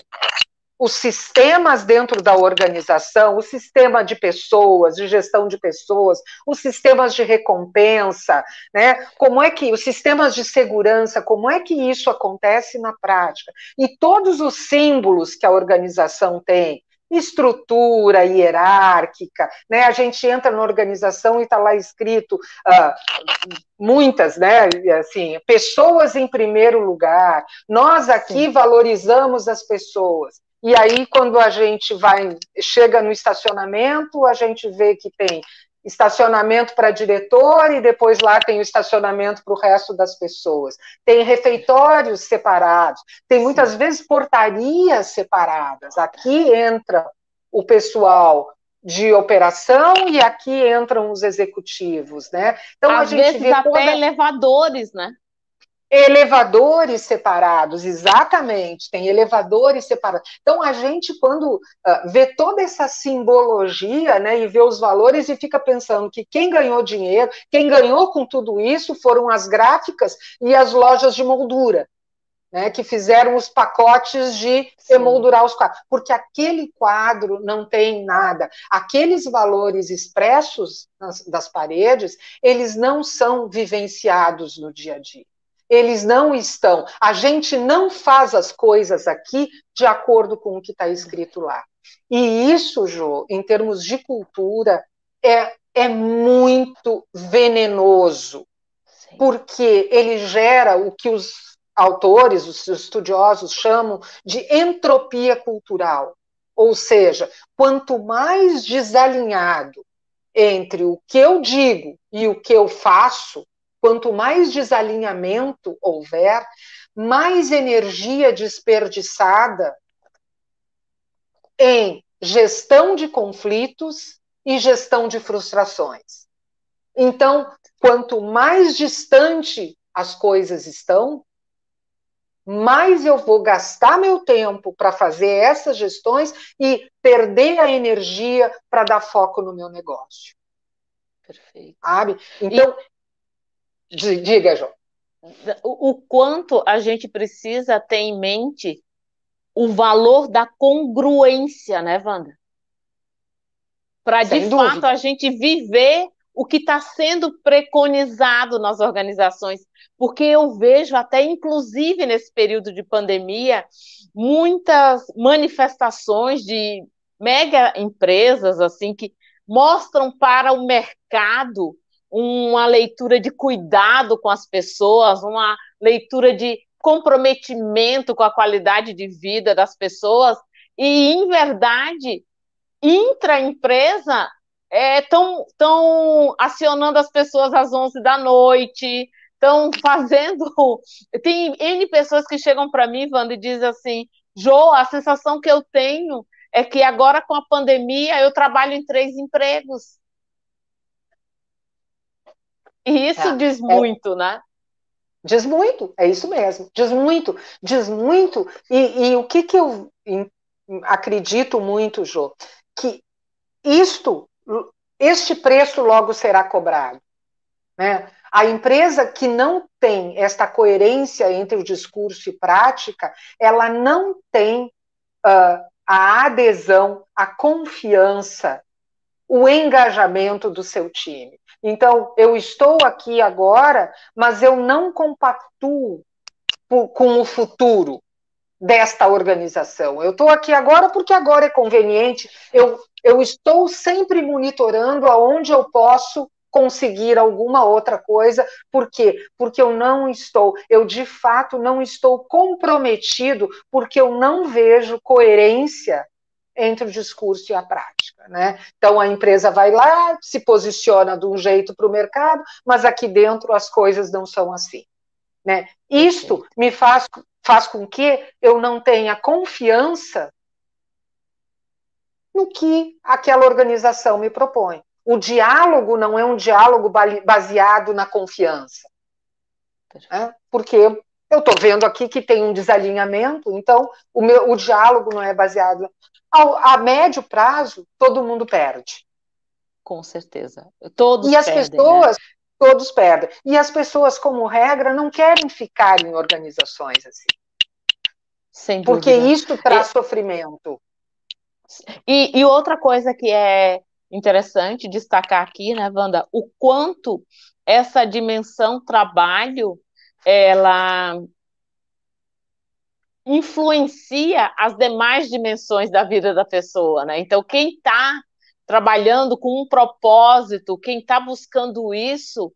os sistemas dentro da organização, o sistema de pessoas, de gestão de pessoas, os sistemas de recompensa, né? Como é que os sistemas de segurança, como é que isso acontece na prática? E todos os símbolos que a organização tem, estrutura hierárquica, né? A gente entra na organização e está lá escrito uh, muitas, né? Assim, pessoas em primeiro lugar. Nós aqui Sim. valorizamos as pessoas. E aí, quando a gente vai, chega no estacionamento, a gente vê que tem estacionamento para diretor e depois lá tem o estacionamento para o resto das pessoas. Tem refeitórios separados, tem muitas Sim. vezes portarias separadas. Aqui entra o pessoal de operação e aqui entram os executivos, né? Então Às a gente vezes vê até toda... elevadores, né? Elevadores separados, exatamente, tem elevadores separados. Então, a gente, quando uh, vê toda essa simbologia, né, e vê os valores e fica pensando que quem ganhou dinheiro, quem ganhou com tudo isso foram as gráficas e as lojas de moldura. Né, que fizeram os pacotes de Sim. emoldurar os quadros, porque aquele quadro não tem nada. Aqueles valores expressos nas, das paredes, eles não são vivenciados no dia a dia eles não estão. A gente não faz as coisas aqui de acordo com o que está escrito lá. E isso, Jo, em termos de cultura, é, é muito venenoso, Sim. porque ele gera o que os autores, os estudiosos chamam de entropia cultural. Ou seja, quanto mais desalinhado entre o que eu digo e o que eu faço, Quanto mais desalinhamento houver, mais energia desperdiçada em gestão de conflitos e gestão de frustrações. Então, quanto mais distante as coisas estão, mais eu vou gastar meu tempo para fazer essas gestões e perder a energia para dar foco no meu negócio. Perfeito. Sabe? Então, Diga, João. O, quanto a gente precisa ter em mente o valor da congruência, né, Wanda? Para de dúvida. fato a gente viver o que está sendo preconizado nas organizações, porque eu vejo até inclusive nesse período de pandemia muitas manifestações de mega empresas assim que mostram para o mercado uma leitura de cuidado com as pessoas, uma leitura de comprometimento com a qualidade de vida das pessoas, e, em verdade, intra-empresa estão é, acionando as pessoas às 11 da noite, estão fazendo. Tem N pessoas que chegam para mim, Wanda, e dizem assim: Jô, a sensação que eu tenho é que agora com a pandemia eu trabalho em três empregos. E isso é, diz muito, é, né? Diz muito, é isso mesmo, diz muito, diz muito, e, e o que, que eu acredito muito, Jô, que isto, este preço logo será cobrado. Né? A empresa que não tem esta coerência entre o discurso e prática, ela não tem uh, a adesão, a confiança, o engajamento do seu time. Então, eu estou aqui agora, mas eu não compactuo com o futuro desta organização. Eu estou aqui agora porque agora é conveniente. Eu, eu estou sempre monitorando aonde eu posso conseguir alguma outra coisa. Por quê? Porque eu não estou, eu de fato não estou comprometido, porque eu não vejo coerência entre o discurso e a prática. Né? Então, a empresa vai lá, se posiciona de um jeito para o mercado, mas aqui dentro as coisas não são assim. Né? Isto me faz, faz com que eu não tenha confiança no que aquela organização me propõe. O diálogo não é um diálogo baseado na confiança. Né? Porque eu estou vendo aqui que tem um desalinhamento, então o, meu, o diálogo não é baseado. Ao, a médio prazo, todo mundo perde. Com certeza. Todos e as perdem, né? pessoas, né? todos perdem. E as pessoas, como regra, não querem ficar em organizações assim. Sem Porque isso traz e, sofrimento. E, e outra coisa que é interessante destacar aqui, né, Wanda, o quanto essa dimensão trabalho ela influencia as demais dimensões da vida da pessoa, né? Então, quem está trabalhando com um propósito, quem está buscando isso,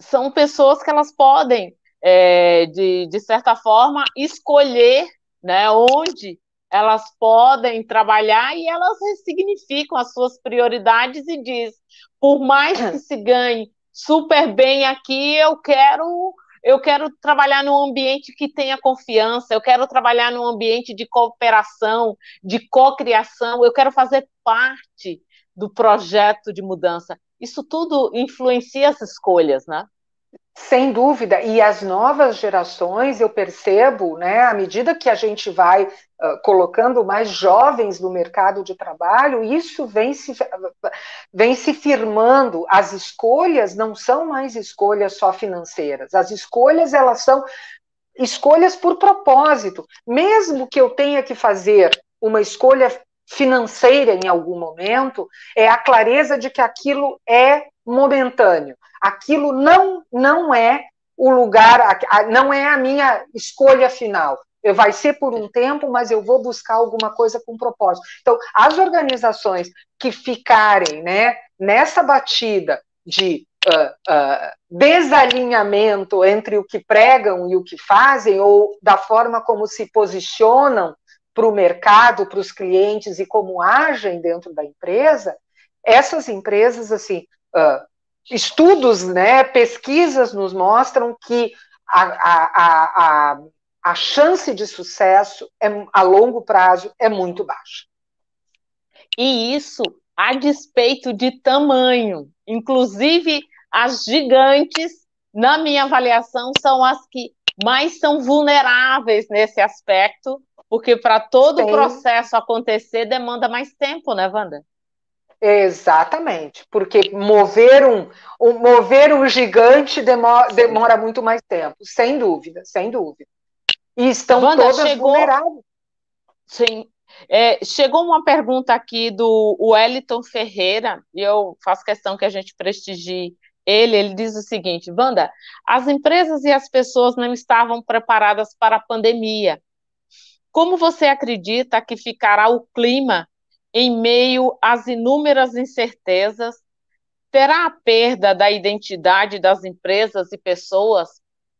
são pessoas que elas podem, é, de, de certa forma, escolher né, onde elas podem trabalhar e elas ressignificam as suas prioridades e diz, por mais que se ganhe super bem aqui, eu quero eu quero trabalhar num ambiente que tenha confiança, eu quero trabalhar num ambiente de cooperação, de cocriação, eu quero fazer parte do projeto de mudança. Isso tudo influencia as escolhas, né? Sem dúvida, e as novas gerações, eu percebo, né, à medida que a gente vai uh, colocando mais jovens no mercado de trabalho, isso vem se, vem se firmando. As escolhas não são mais escolhas só financeiras, as escolhas elas são escolhas por propósito. Mesmo que eu tenha que fazer uma escolha financeira em algum momento, é a clareza de que aquilo é momentâneo. Aquilo não, não é o lugar, não é a minha escolha final. Eu vai ser por um tempo, mas eu vou buscar alguma coisa com propósito. Então, as organizações que ficarem né, nessa batida de uh, uh, desalinhamento entre o que pregam e o que fazem, ou da forma como se posicionam para o mercado, para os clientes e como agem dentro da empresa, essas empresas, assim, uh, estudos, né, pesquisas nos mostram que a, a, a, a chance de sucesso é, a longo prazo é muito baixa. E isso a despeito de tamanho. Inclusive, as gigantes, na minha avaliação, são as que mais são vulneráveis nesse aspecto, porque para todo o processo acontecer demanda mais tempo, né, Wanda? Exatamente, porque mover um, um mover um gigante demora, demora, muito mais tempo, sem dúvida, sem dúvida. E estão Wanda, todas chegou... vulneráveis. Sim. É, chegou uma pergunta aqui do Wellington Ferreira, e eu faço questão que a gente prestigie ele. Ele diz o seguinte: Wanda, as empresas e as pessoas não estavam preparadas para a pandemia. Como você acredita que ficará o clima em meio às inúmeras incertezas, terá a perda da identidade das empresas e pessoas?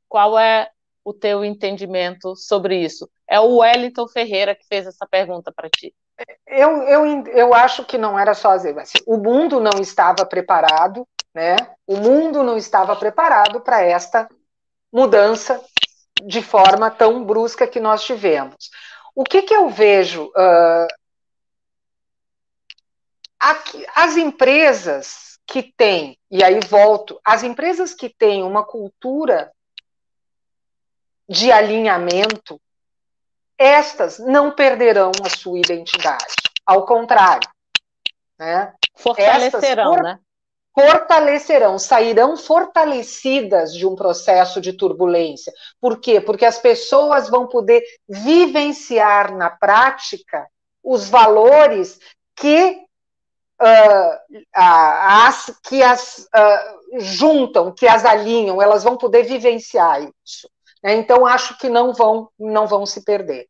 Qual é o teu entendimento sobre isso? É o Wellington Ferreira que fez essa pergunta para ti. Eu, eu, eu acho que não era só assim, o mundo não estava preparado, né? O mundo não estava preparado para esta mudança de forma tão brusca que nós tivemos. O que, que eu vejo uh, as empresas que têm, e aí volto, as empresas que têm uma cultura de alinhamento, estas não perderão a sua identidade. Ao contrário. Né? Fortalecerão, for, né? Fortalecerão, sairão fortalecidas de um processo de turbulência. Por quê? Porque as pessoas vão poder vivenciar na prática os valores que uh, as, que as uh, juntam, que as alinham, elas vão poder vivenciar isso. Né? Então, acho que não vão, não vão se perder.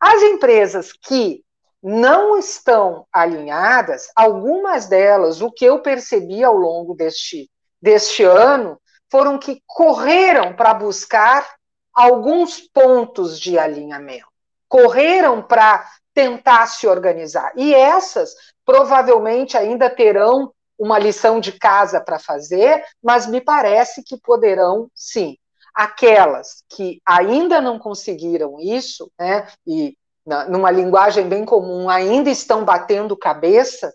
As empresas que não estão alinhadas, algumas delas, o que eu percebi ao longo deste, deste ano, foram que correram para buscar alguns pontos de alinhamento correram para tentar se organizar. E essas provavelmente ainda terão uma lição de casa para fazer, mas me parece que poderão sim. Aquelas que ainda não conseguiram isso, né, e na, numa linguagem bem comum, ainda estão batendo cabeça,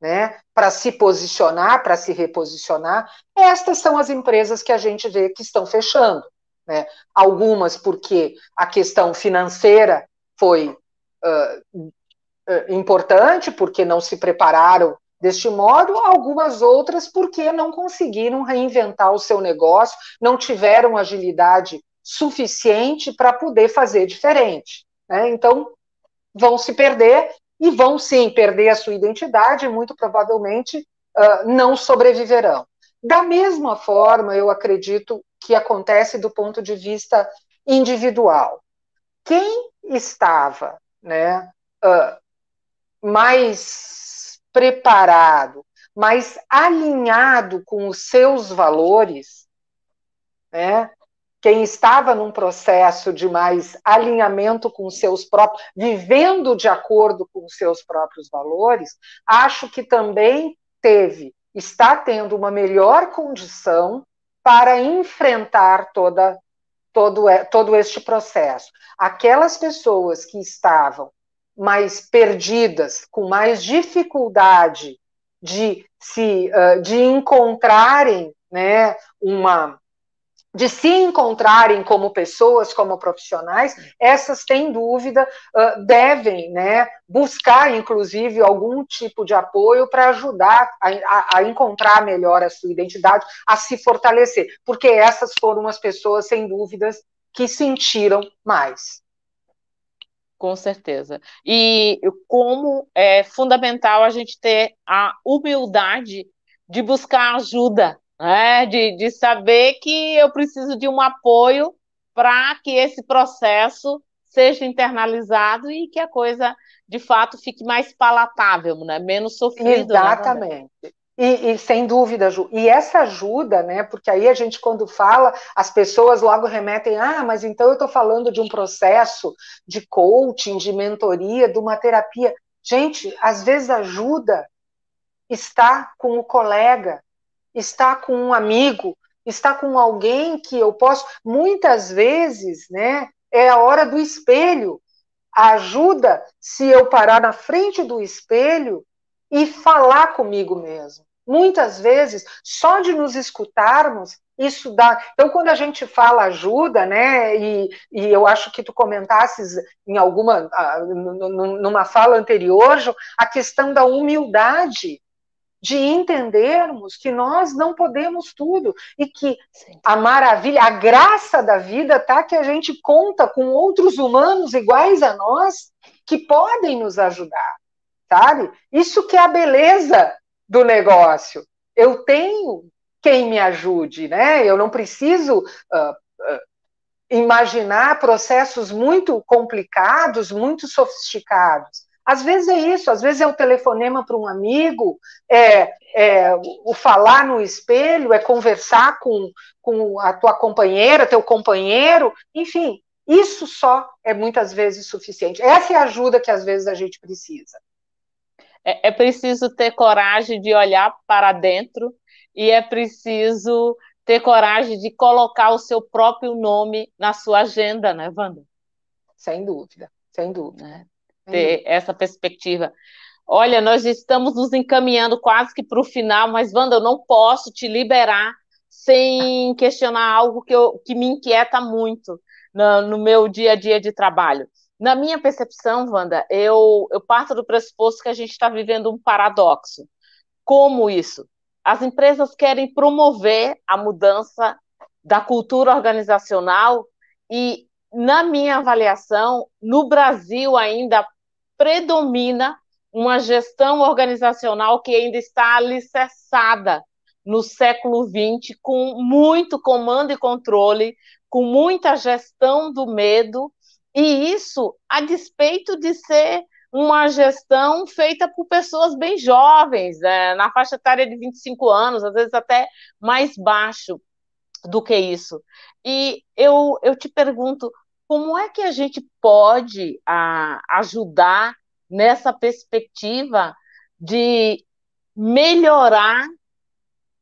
né, para se posicionar, para se reposicionar, estas são as empresas que a gente vê que estão fechando. Né? Algumas porque a questão financeira foi uh, importante, porque não se prepararam deste modo, algumas outras porque não conseguiram reinventar o seu negócio, não tiveram agilidade suficiente para poder fazer diferente. Né? Então, vão se perder e vão sim perder a sua identidade e muito provavelmente uh, não sobreviverão. Da mesma forma, eu acredito que acontece do ponto de vista individual. Quem estava né, uh, mais preparado, mais alinhado com os seus valores, né, quem estava num processo de mais alinhamento com os seus próprios, vivendo de acordo com os seus próprios valores, acho que também teve, está tendo uma melhor condição para enfrentar toda, todo, todo este processo. Aquelas pessoas que estavam mais perdidas, com mais dificuldade de se de encontrarem né, uma de se encontrarem como pessoas, como profissionais, essas, sem dúvida, devem né, buscar, inclusive, algum tipo de apoio para ajudar a, a, encontrar melhor a sua identidade, a se fortalecer, porque essas foram as pessoas, sem dúvidas, que sentiram mais. Com certeza. E como é fundamental a gente ter a humildade de buscar ajuda né? de, de saber que eu preciso de um apoio para que esse processo seja internalizado e que a coisa, de fato, fique mais palatável, né? menos sofrido. Né, Exatamente. Né? E, e, sem dúvida, Ju. E essa ajuda, né? Porque aí a gente, quando fala, as pessoas logo remetem, ah, mas então eu estou falando de um processo de coaching, de mentoria, de uma terapia. Gente, às vezes ajuda está com o colega, está com um amigo, está com alguém que eu posso. Muitas vezes, né, é a hora do espelho. Ajuda se eu parar na frente do espelho e falar comigo mesmo. Muitas vezes, só de nos escutarmos, isso dá. Então, quando a gente fala ajuda, né, e, e eu acho que tu comentasses em alguma, ah, numa fala anterior, a questão da humildade de entendermos que nós não podemos tudo e que a maravilha, a graça da vida tá que a gente conta com outros humanos iguais a nós que podem nos ajudar, sabe? Isso que é a beleza do negócio. Eu tenho quem me ajude, né? Eu não preciso uh, uh, imaginar processos muito complicados, muito sofisticados. Às vezes é isso, às vezes é o telefonema para um amigo, é, é, o falar no espelho, é conversar com, com a tua companheira, teu companheiro, enfim, isso só é muitas vezes suficiente. Essa é a ajuda que às vezes a gente precisa. É, é preciso ter coragem de olhar para dentro e é preciso ter coragem de colocar o seu próprio nome na sua agenda, né, Wanda? Sem dúvida, sem dúvida. É ter essa perspectiva. Olha, nós estamos nos encaminhando quase que para o final, mas, Wanda, eu não posso te liberar sem questionar algo que, eu, que me inquieta muito no, no meu dia a dia de trabalho. Na minha percepção, Wanda, eu, eu parto do pressuposto que a gente está vivendo um paradoxo. Como isso? As empresas querem promover a mudança da cultura organizacional e na minha avaliação, no Brasil ainda predomina uma gestão organizacional que ainda está alicerçada no século XX, com muito comando e controle, com muita gestão do medo, e isso a despeito de ser uma gestão feita por pessoas bem jovens, né, na faixa etária de 25 anos, às vezes até mais baixo do que isso. E eu, eu te pergunto, como é que a gente pode a, ajudar nessa perspectiva de melhorar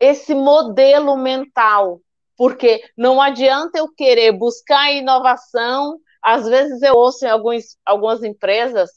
esse modelo mental? Porque não adianta eu querer buscar inovação. Às vezes eu ouço em alguns, algumas empresas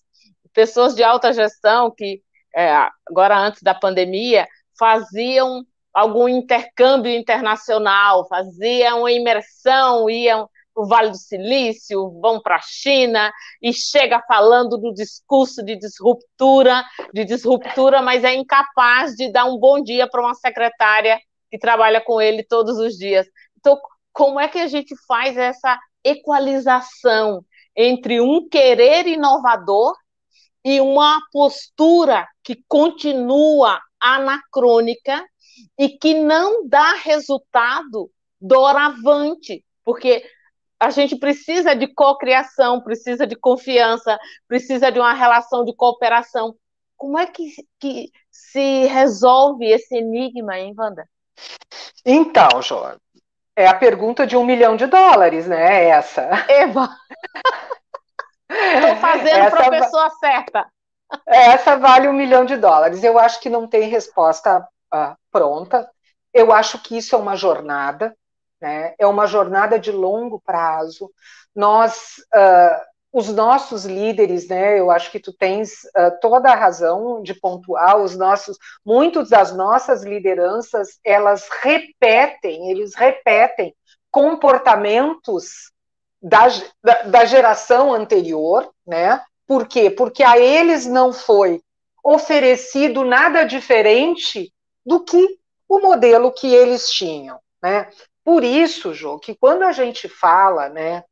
pessoas de alta gestão que, é, agora antes da pandemia, faziam algum intercâmbio internacional, faziam imersão, iam o Vale do Silício, vão para a China e chega falando do discurso de disruptura, de disruptura, mas é incapaz de dar um bom dia para uma secretária que trabalha com ele todos os dias. Então, como é que a gente faz essa equalização entre um querer inovador e uma postura que continua anacrônica e que não dá resultado doravante, porque a gente precisa de cocriação, precisa de confiança, precisa de uma relação de cooperação. Como é que, que se resolve esse enigma, hein, Wanda? Então, João, é a pergunta de um milhão de dólares, né? Essa. Eva. Estou fazendo para a pessoa certa. Essa vale um milhão de dólares. Eu acho que não tem resposta uh, pronta. Eu acho que isso é uma jornada, né? é uma jornada de longo prazo. Nós, uh, os nossos líderes, né? eu acho que tu tens uh, toda a razão de pontuar, os nossos, muitos das nossas lideranças, elas repetem, eles repetem comportamentos da, da, da geração anterior, né? Por quê? Porque a eles não foi oferecido nada diferente do que o modelo que eles tinham, né? Por isso, Jô, que quando a gente fala, né,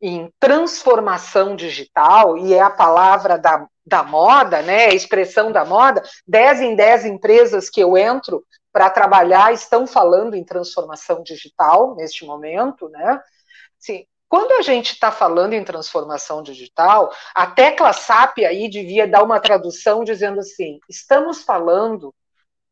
em transformação digital, e é a palavra da, da moda, né, a expressão da moda, 10 em 10 empresas que eu entro para trabalhar estão falando em transformação digital neste momento, né? Sim, quando a gente está falando em transformação digital, a tecla SAP aí devia dar uma tradução dizendo assim: estamos falando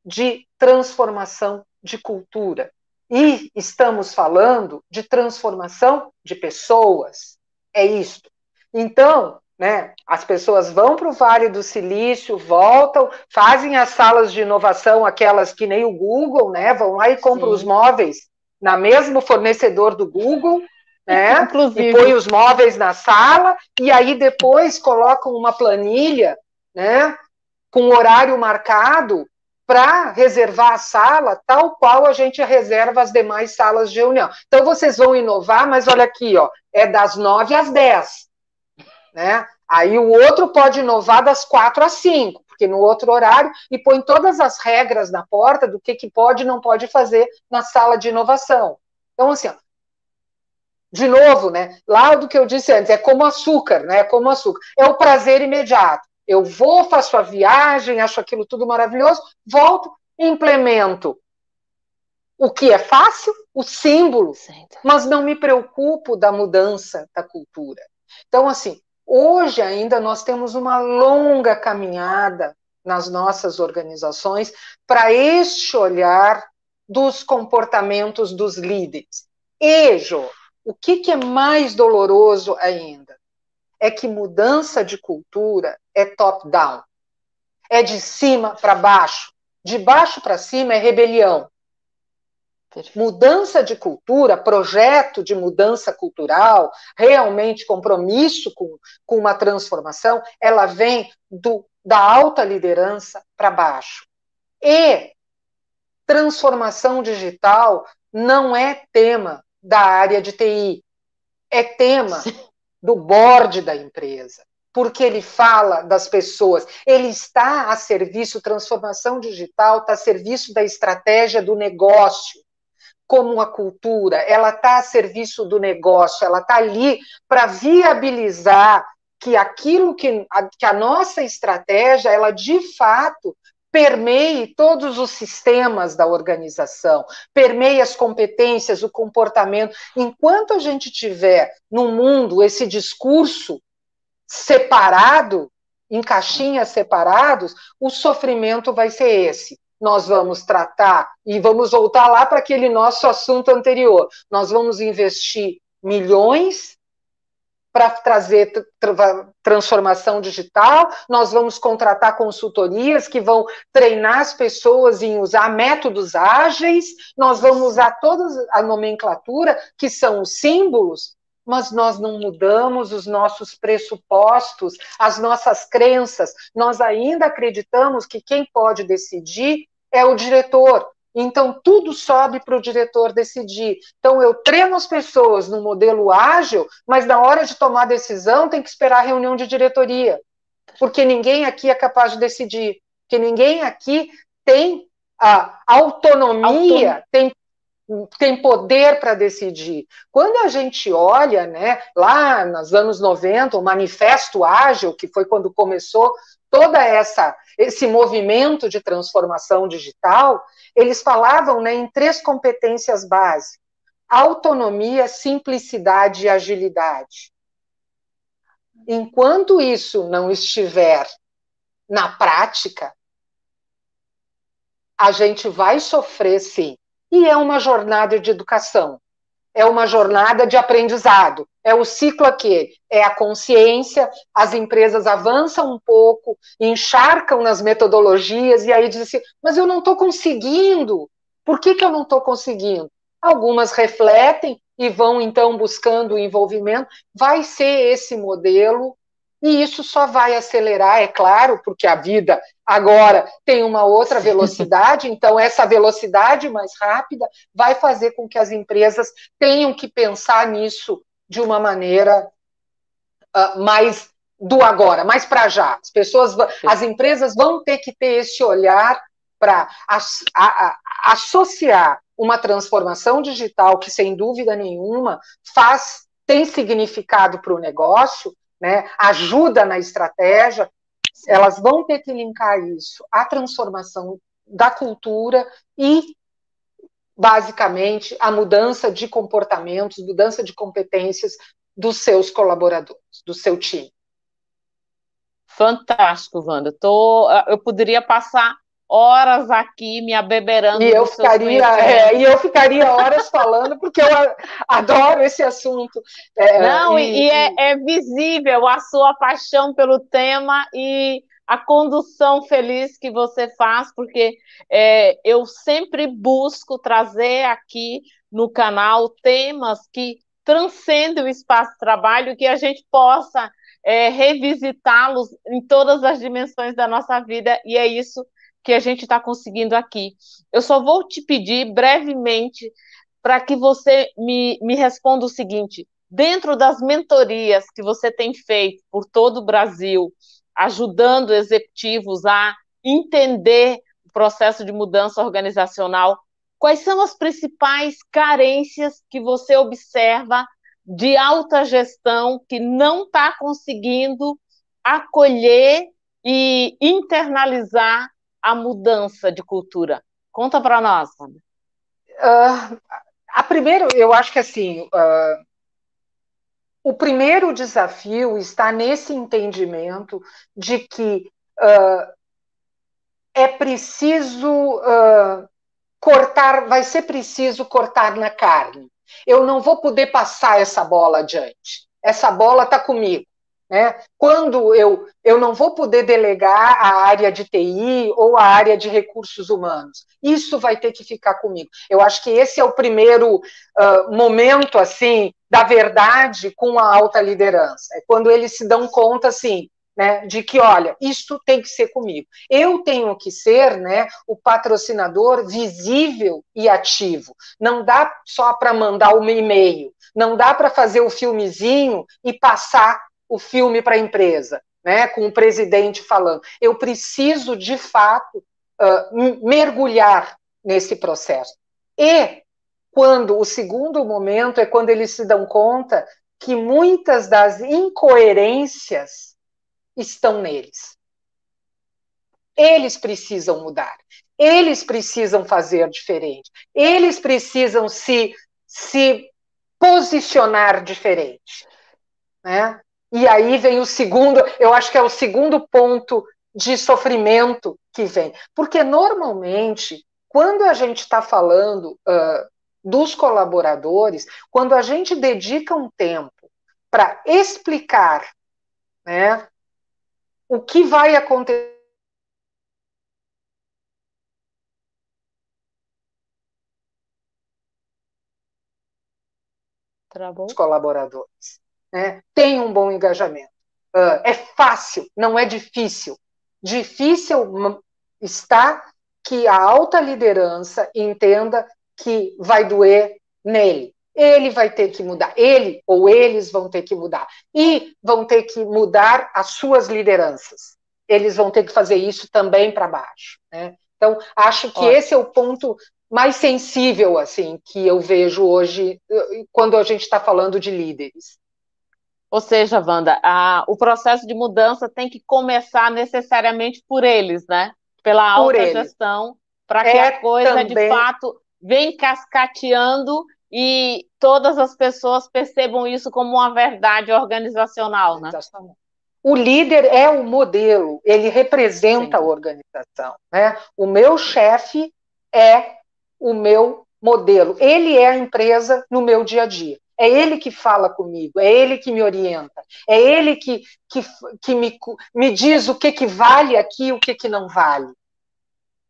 de transformação de cultura e estamos falando de transformação de pessoas. É isto. Então, né, as pessoas vão para o Vale do Silício, voltam, fazem as salas de inovação, aquelas que nem o Google, né, vão lá e compram Sim. os móveis na mesmo fornecedor do Google né? Inclusive. E põe os móveis na sala, e aí depois colocam uma planilha, né? Com horário marcado para reservar a sala, tal qual a gente reserva as demais salas de reunião. Então vocês vão inovar, mas olha aqui, ó, é das nove às dez, né? Aí o outro pode inovar das quatro às cinco, porque no outro horário, e põe todas as regras na porta do que, que pode e não pode fazer na sala de inovação. Então, assim, ó, de novo, né? Lá do que eu disse antes, é como açúcar, né? É como açúcar. É o prazer imediato. Eu vou, faço a viagem, acho aquilo tudo maravilhoso, volto, implemento o que é fácil, o símbolo, mas não me preocupo da mudança da cultura. Então, assim, hoje ainda nós temos uma longa caminhada nas nossas organizações para este olhar dos comportamentos dos líderes. E, Jô, o que, que é mais doloroso ainda? É que mudança de cultura é top-down. É de cima para baixo. De baixo para cima é rebelião. Mudança de cultura, projeto de mudança cultural, realmente compromisso com, com uma transformação, ela vem do, da alta liderança para baixo. E transformação digital não é tema da área de TI. É tema do board da empresa, porque ele fala das pessoas, ele está a serviço, transformação digital está a serviço da estratégia do negócio, como a cultura, ela está a serviço do negócio, ela está ali para viabilizar que aquilo que a, que a nossa estratégia, ela de fato permeie todos os sistemas da organização, permeie as competências, o comportamento. Enquanto a gente tiver no mundo esse discurso separado, em caixinhas separados, o sofrimento vai ser esse. Nós vamos tratar e vamos voltar lá para aquele nosso assunto anterior. Nós vamos investir milhões para trazer transformação digital, nós vamos contratar consultorias que vão treinar as pessoas em usar métodos ágeis, nós vamos usar toda a nomenclatura, que são os símbolos, mas nós não mudamos os nossos pressupostos, as nossas crenças. Nós ainda acreditamos que quem pode decidir é o diretor. Então, tudo sobe para o diretor decidir. Então, eu treino as pessoas no modelo ágil, mas na hora de tomar decisão tem que esperar a reunião de diretoria. Porque ninguém aqui é capaz de decidir. Porque ninguém aqui tem a autonomia, tem tem poder para decidir. Quando a gente olha, né, lá nos anos 90, o Manifesto Ágil, que foi quando começou toda essa esse movimento de transformação digital, eles falavam, né, em três competências básicas: autonomia, simplicidade e agilidade. Enquanto isso não estiver na prática, a gente vai sofrer sim. E é uma jornada de educação, é uma jornada de aprendizado, é o ciclo aquele, é a consciência, as empresas avançam um pouco, encharcam nas metodologias e aí dizem assim, mas eu não estou conseguindo, por que, que eu não estou conseguindo? Algumas refletem e vão então buscando o envolvimento, vai ser esse modelo e isso só vai acelerar, é claro, porque a vida agora tem uma outra velocidade, então essa velocidade mais rápida vai fazer com que as empresas tenham que pensar nisso de uma maneira uh, mais do agora, mais para já. As pessoas, as empresas vão ter que ter esse olhar para associar uma transformação digital que, sem dúvida nenhuma, faz tem significado para o negócio, né, ajuda na estratégia, elas vão ter que linkar isso à transformação da cultura e, basicamente, a mudança de comportamentos, mudança de competências dos seus colaboradores, do seu time. Fantástico, Wanda. Tô, eu poderia passar horas aqui me abeberando. E eu ficaria, é, e eu ficaria horas falando, porque eu adoro esse assunto. É, Não, e, e é, é, visível a sua paixão pelo tema e a condução feliz que você faz, porque é, eu sempre busco trazer aqui no canal temas que transcendem o espaço de trabalho, que a gente possa é, revisitá-los em todas as dimensões da nossa vida, e é isso que a gente está conseguindo aqui. Eu só vou te pedir brevemente para que você me, me responda o seguinte: dentro das mentorias que você tem feito por todo o Brasil, ajudando executivos a entender o processo de mudança organizacional, quais são as principais carências que você observa de alta gestão que não está conseguindo acolher e internalizar a mudança de cultura? Conta para nós. Uh, a primeiro, eu acho que assim, uh, o primeiro desafio está nesse entendimento de que uh, é preciso cortar, vai ser preciso cortar na carne. Eu não vou poder passar essa bola adiante. Essa bola está comigo. Né? Quando eu, eu não vou poder delegar a área de TI ou a área de recursos humanos, isso vai ter que ficar comigo. Eu acho que esse é o primeiro uh, momento assim da verdade com a alta liderança. É quando eles se dão conta assim, né, de que, olha, isto tem que ser comigo. Eu tenho que ser né, o patrocinador visível e ativo. Não dá só para mandar um e-mail, não dá para fazer o filmezinho e passar o filme para a empresa, né, com o presidente falando. Eu preciso, de fato, uh, mergulhar nesse processo. E quando o segundo momento é quando eles se dão conta que muitas das incoerências estão neles. Eles precisam mudar. Eles precisam fazer diferente. Eles precisam se, se posicionar diferente. Né? E aí vem o segundo, eu acho que é o segundo ponto de sofrimento que vem. Porque normalmente, quando a gente está falando uh, dos colaboradores, quando a gente dedica um tempo para explicar né, o que vai acontecer. Travou. Os colaboradores. Né? Tem um bom engajamento. Uh, é fácil, não é difícil. Difícil está que a alta liderança entenda que vai doer nele. Ele vai ter que mudar, ele ou eles vão ter que mudar. E vão ter que mudar as suas lideranças. Eles vão ter que fazer isso também para baixo. Né? Então, acho que Ótimo. esse é o ponto mais sensível assim que eu vejo hoje quando a gente está falando de líderes. Ou seja, Wanda, a, o processo de mudança tem que começar necessariamente por eles, né? Pela alta gestão, para que é a coisa também... de fato venha cascateando e todas as pessoas percebam isso como uma verdade organizacional, né? O líder é o modelo, ele representa Sim. a organização. Né? O meu chefe é o meu modelo, ele é a empresa no meu dia a dia. É ele que fala comigo, é ele que me orienta, é ele que, que, que me, me diz o que, que vale aqui e o que, que não vale.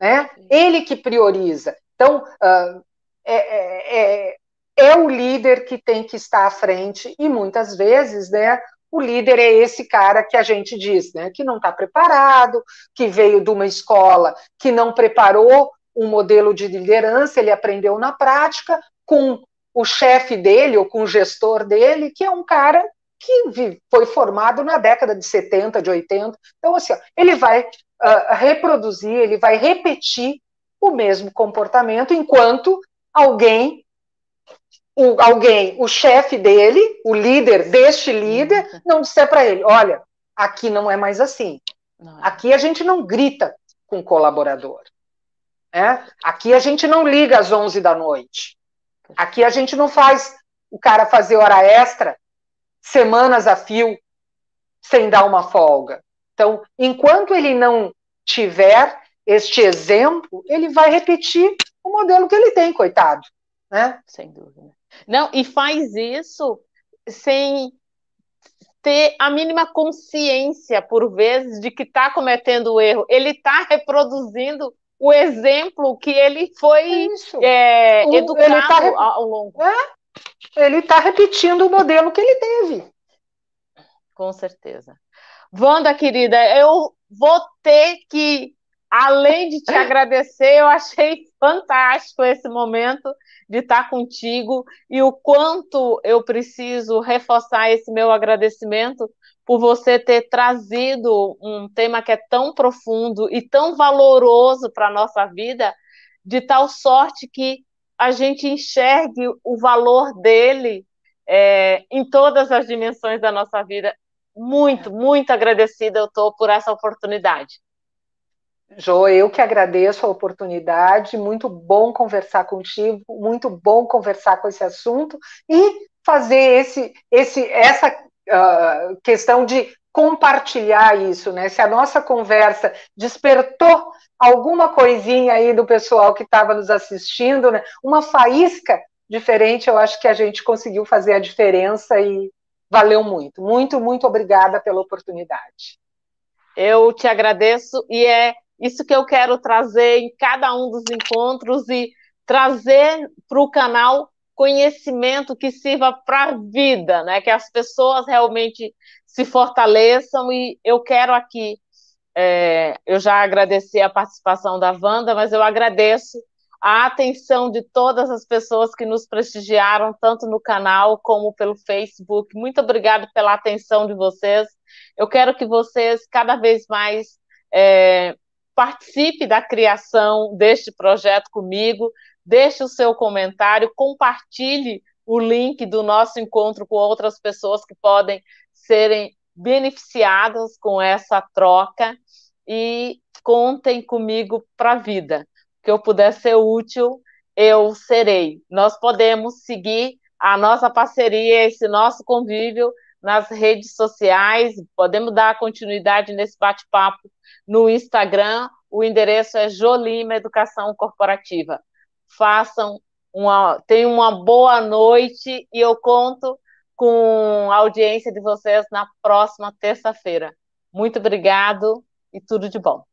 Né? Ele que prioriza. Então, uh, é, é, é o líder que tem que estar à frente, e muitas vezes, né, o líder é esse cara que a gente diz, né, que não está preparado, que veio de uma escola que não preparou um modelo de liderança, ele aprendeu na prática, com o chefe dele ou com o gestor dele, que é um cara que foi formado na década de 70, de 80. Então, assim, ó, ele vai uh, reproduzir, ele vai repetir o mesmo comportamento enquanto alguém o, alguém, o chefe dele, o líder deste líder, uhum. não disser para ele: olha, aqui não é mais assim. É. Aqui a gente não grita com o colaborador. Né? Aqui a gente não liga às 11 da noite. Aqui a gente não faz o cara fazer hora extra semanas a fio sem dar uma folga. Então, enquanto ele não tiver este exemplo, ele vai repetir o modelo que ele tem, coitado. Né? Sem dúvida. Não, e faz isso sem ter a mínima consciência, por vezes, de que está cometendo o erro. Ele está reproduzindo o exemplo que ele foi é, educado ele tá ao longo. É, ele está repetindo o modelo que ele teve. Com certeza. Wanda, querida, eu vou ter que, além de te agradecer, eu achei fantástico esse momento de estar contigo e o quanto eu preciso reforçar esse meu agradecimento por você ter trazido um tema que é tão profundo e tão valoroso para a nossa vida, de tal sorte que a gente enxergue o valor dele é, em todas as dimensões da nossa vida. Muito, muito agradecida eu estou por essa oportunidade. Jo, eu que agradeço a oportunidade, muito bom conversar contigo, muito bom conversar com esse assunto e fazer esse, esse, essa uh, questão de compartilhar isso, né? Se a nossa conversa despertou alguma coisinha aí do pessoal que estava nos assistindo, né? Uma faísca diferente, eu acho que a gente conseguiu fazer a diferença e valeu muito. Muito, muito obrigada pela oportunidade. Eu te agradeço e é isso que eu quero trazer em cada um dos encontros e trazer para o canal conhecimento que sirva para a vida, né? Que as pessoas realmente se fortaleçam e eu quero aqui, é, eu já agradeci a participação da Wanda, mas eu agradeço a atenção de todas as pessoas que nos prestigiaram, tanto no canal como pelo Facebook. Muito obrigado pela atenção de vocês. Eu quero que vocês cada vez mais é, participe da criação deste projeto comigo, deixe o seu comentário, compartilhe o link do nosso encontro com outras pessoas que podem serem beneficiadas com essa troca e contem comigo para a vida. Que eu puder ser útil, eu serei. Nós podemos seguir a nossa parceria, esse nosso convívio nas redes sociais, podemos dar continuidade nesse bate-papo no Instagram, o endereço é Jolima Educação Corporativa. Façam uma, tenham uma boa noite e eu conto com a audiência de vocês na próxima terça-feira. Muito obrigado e tudo de bom.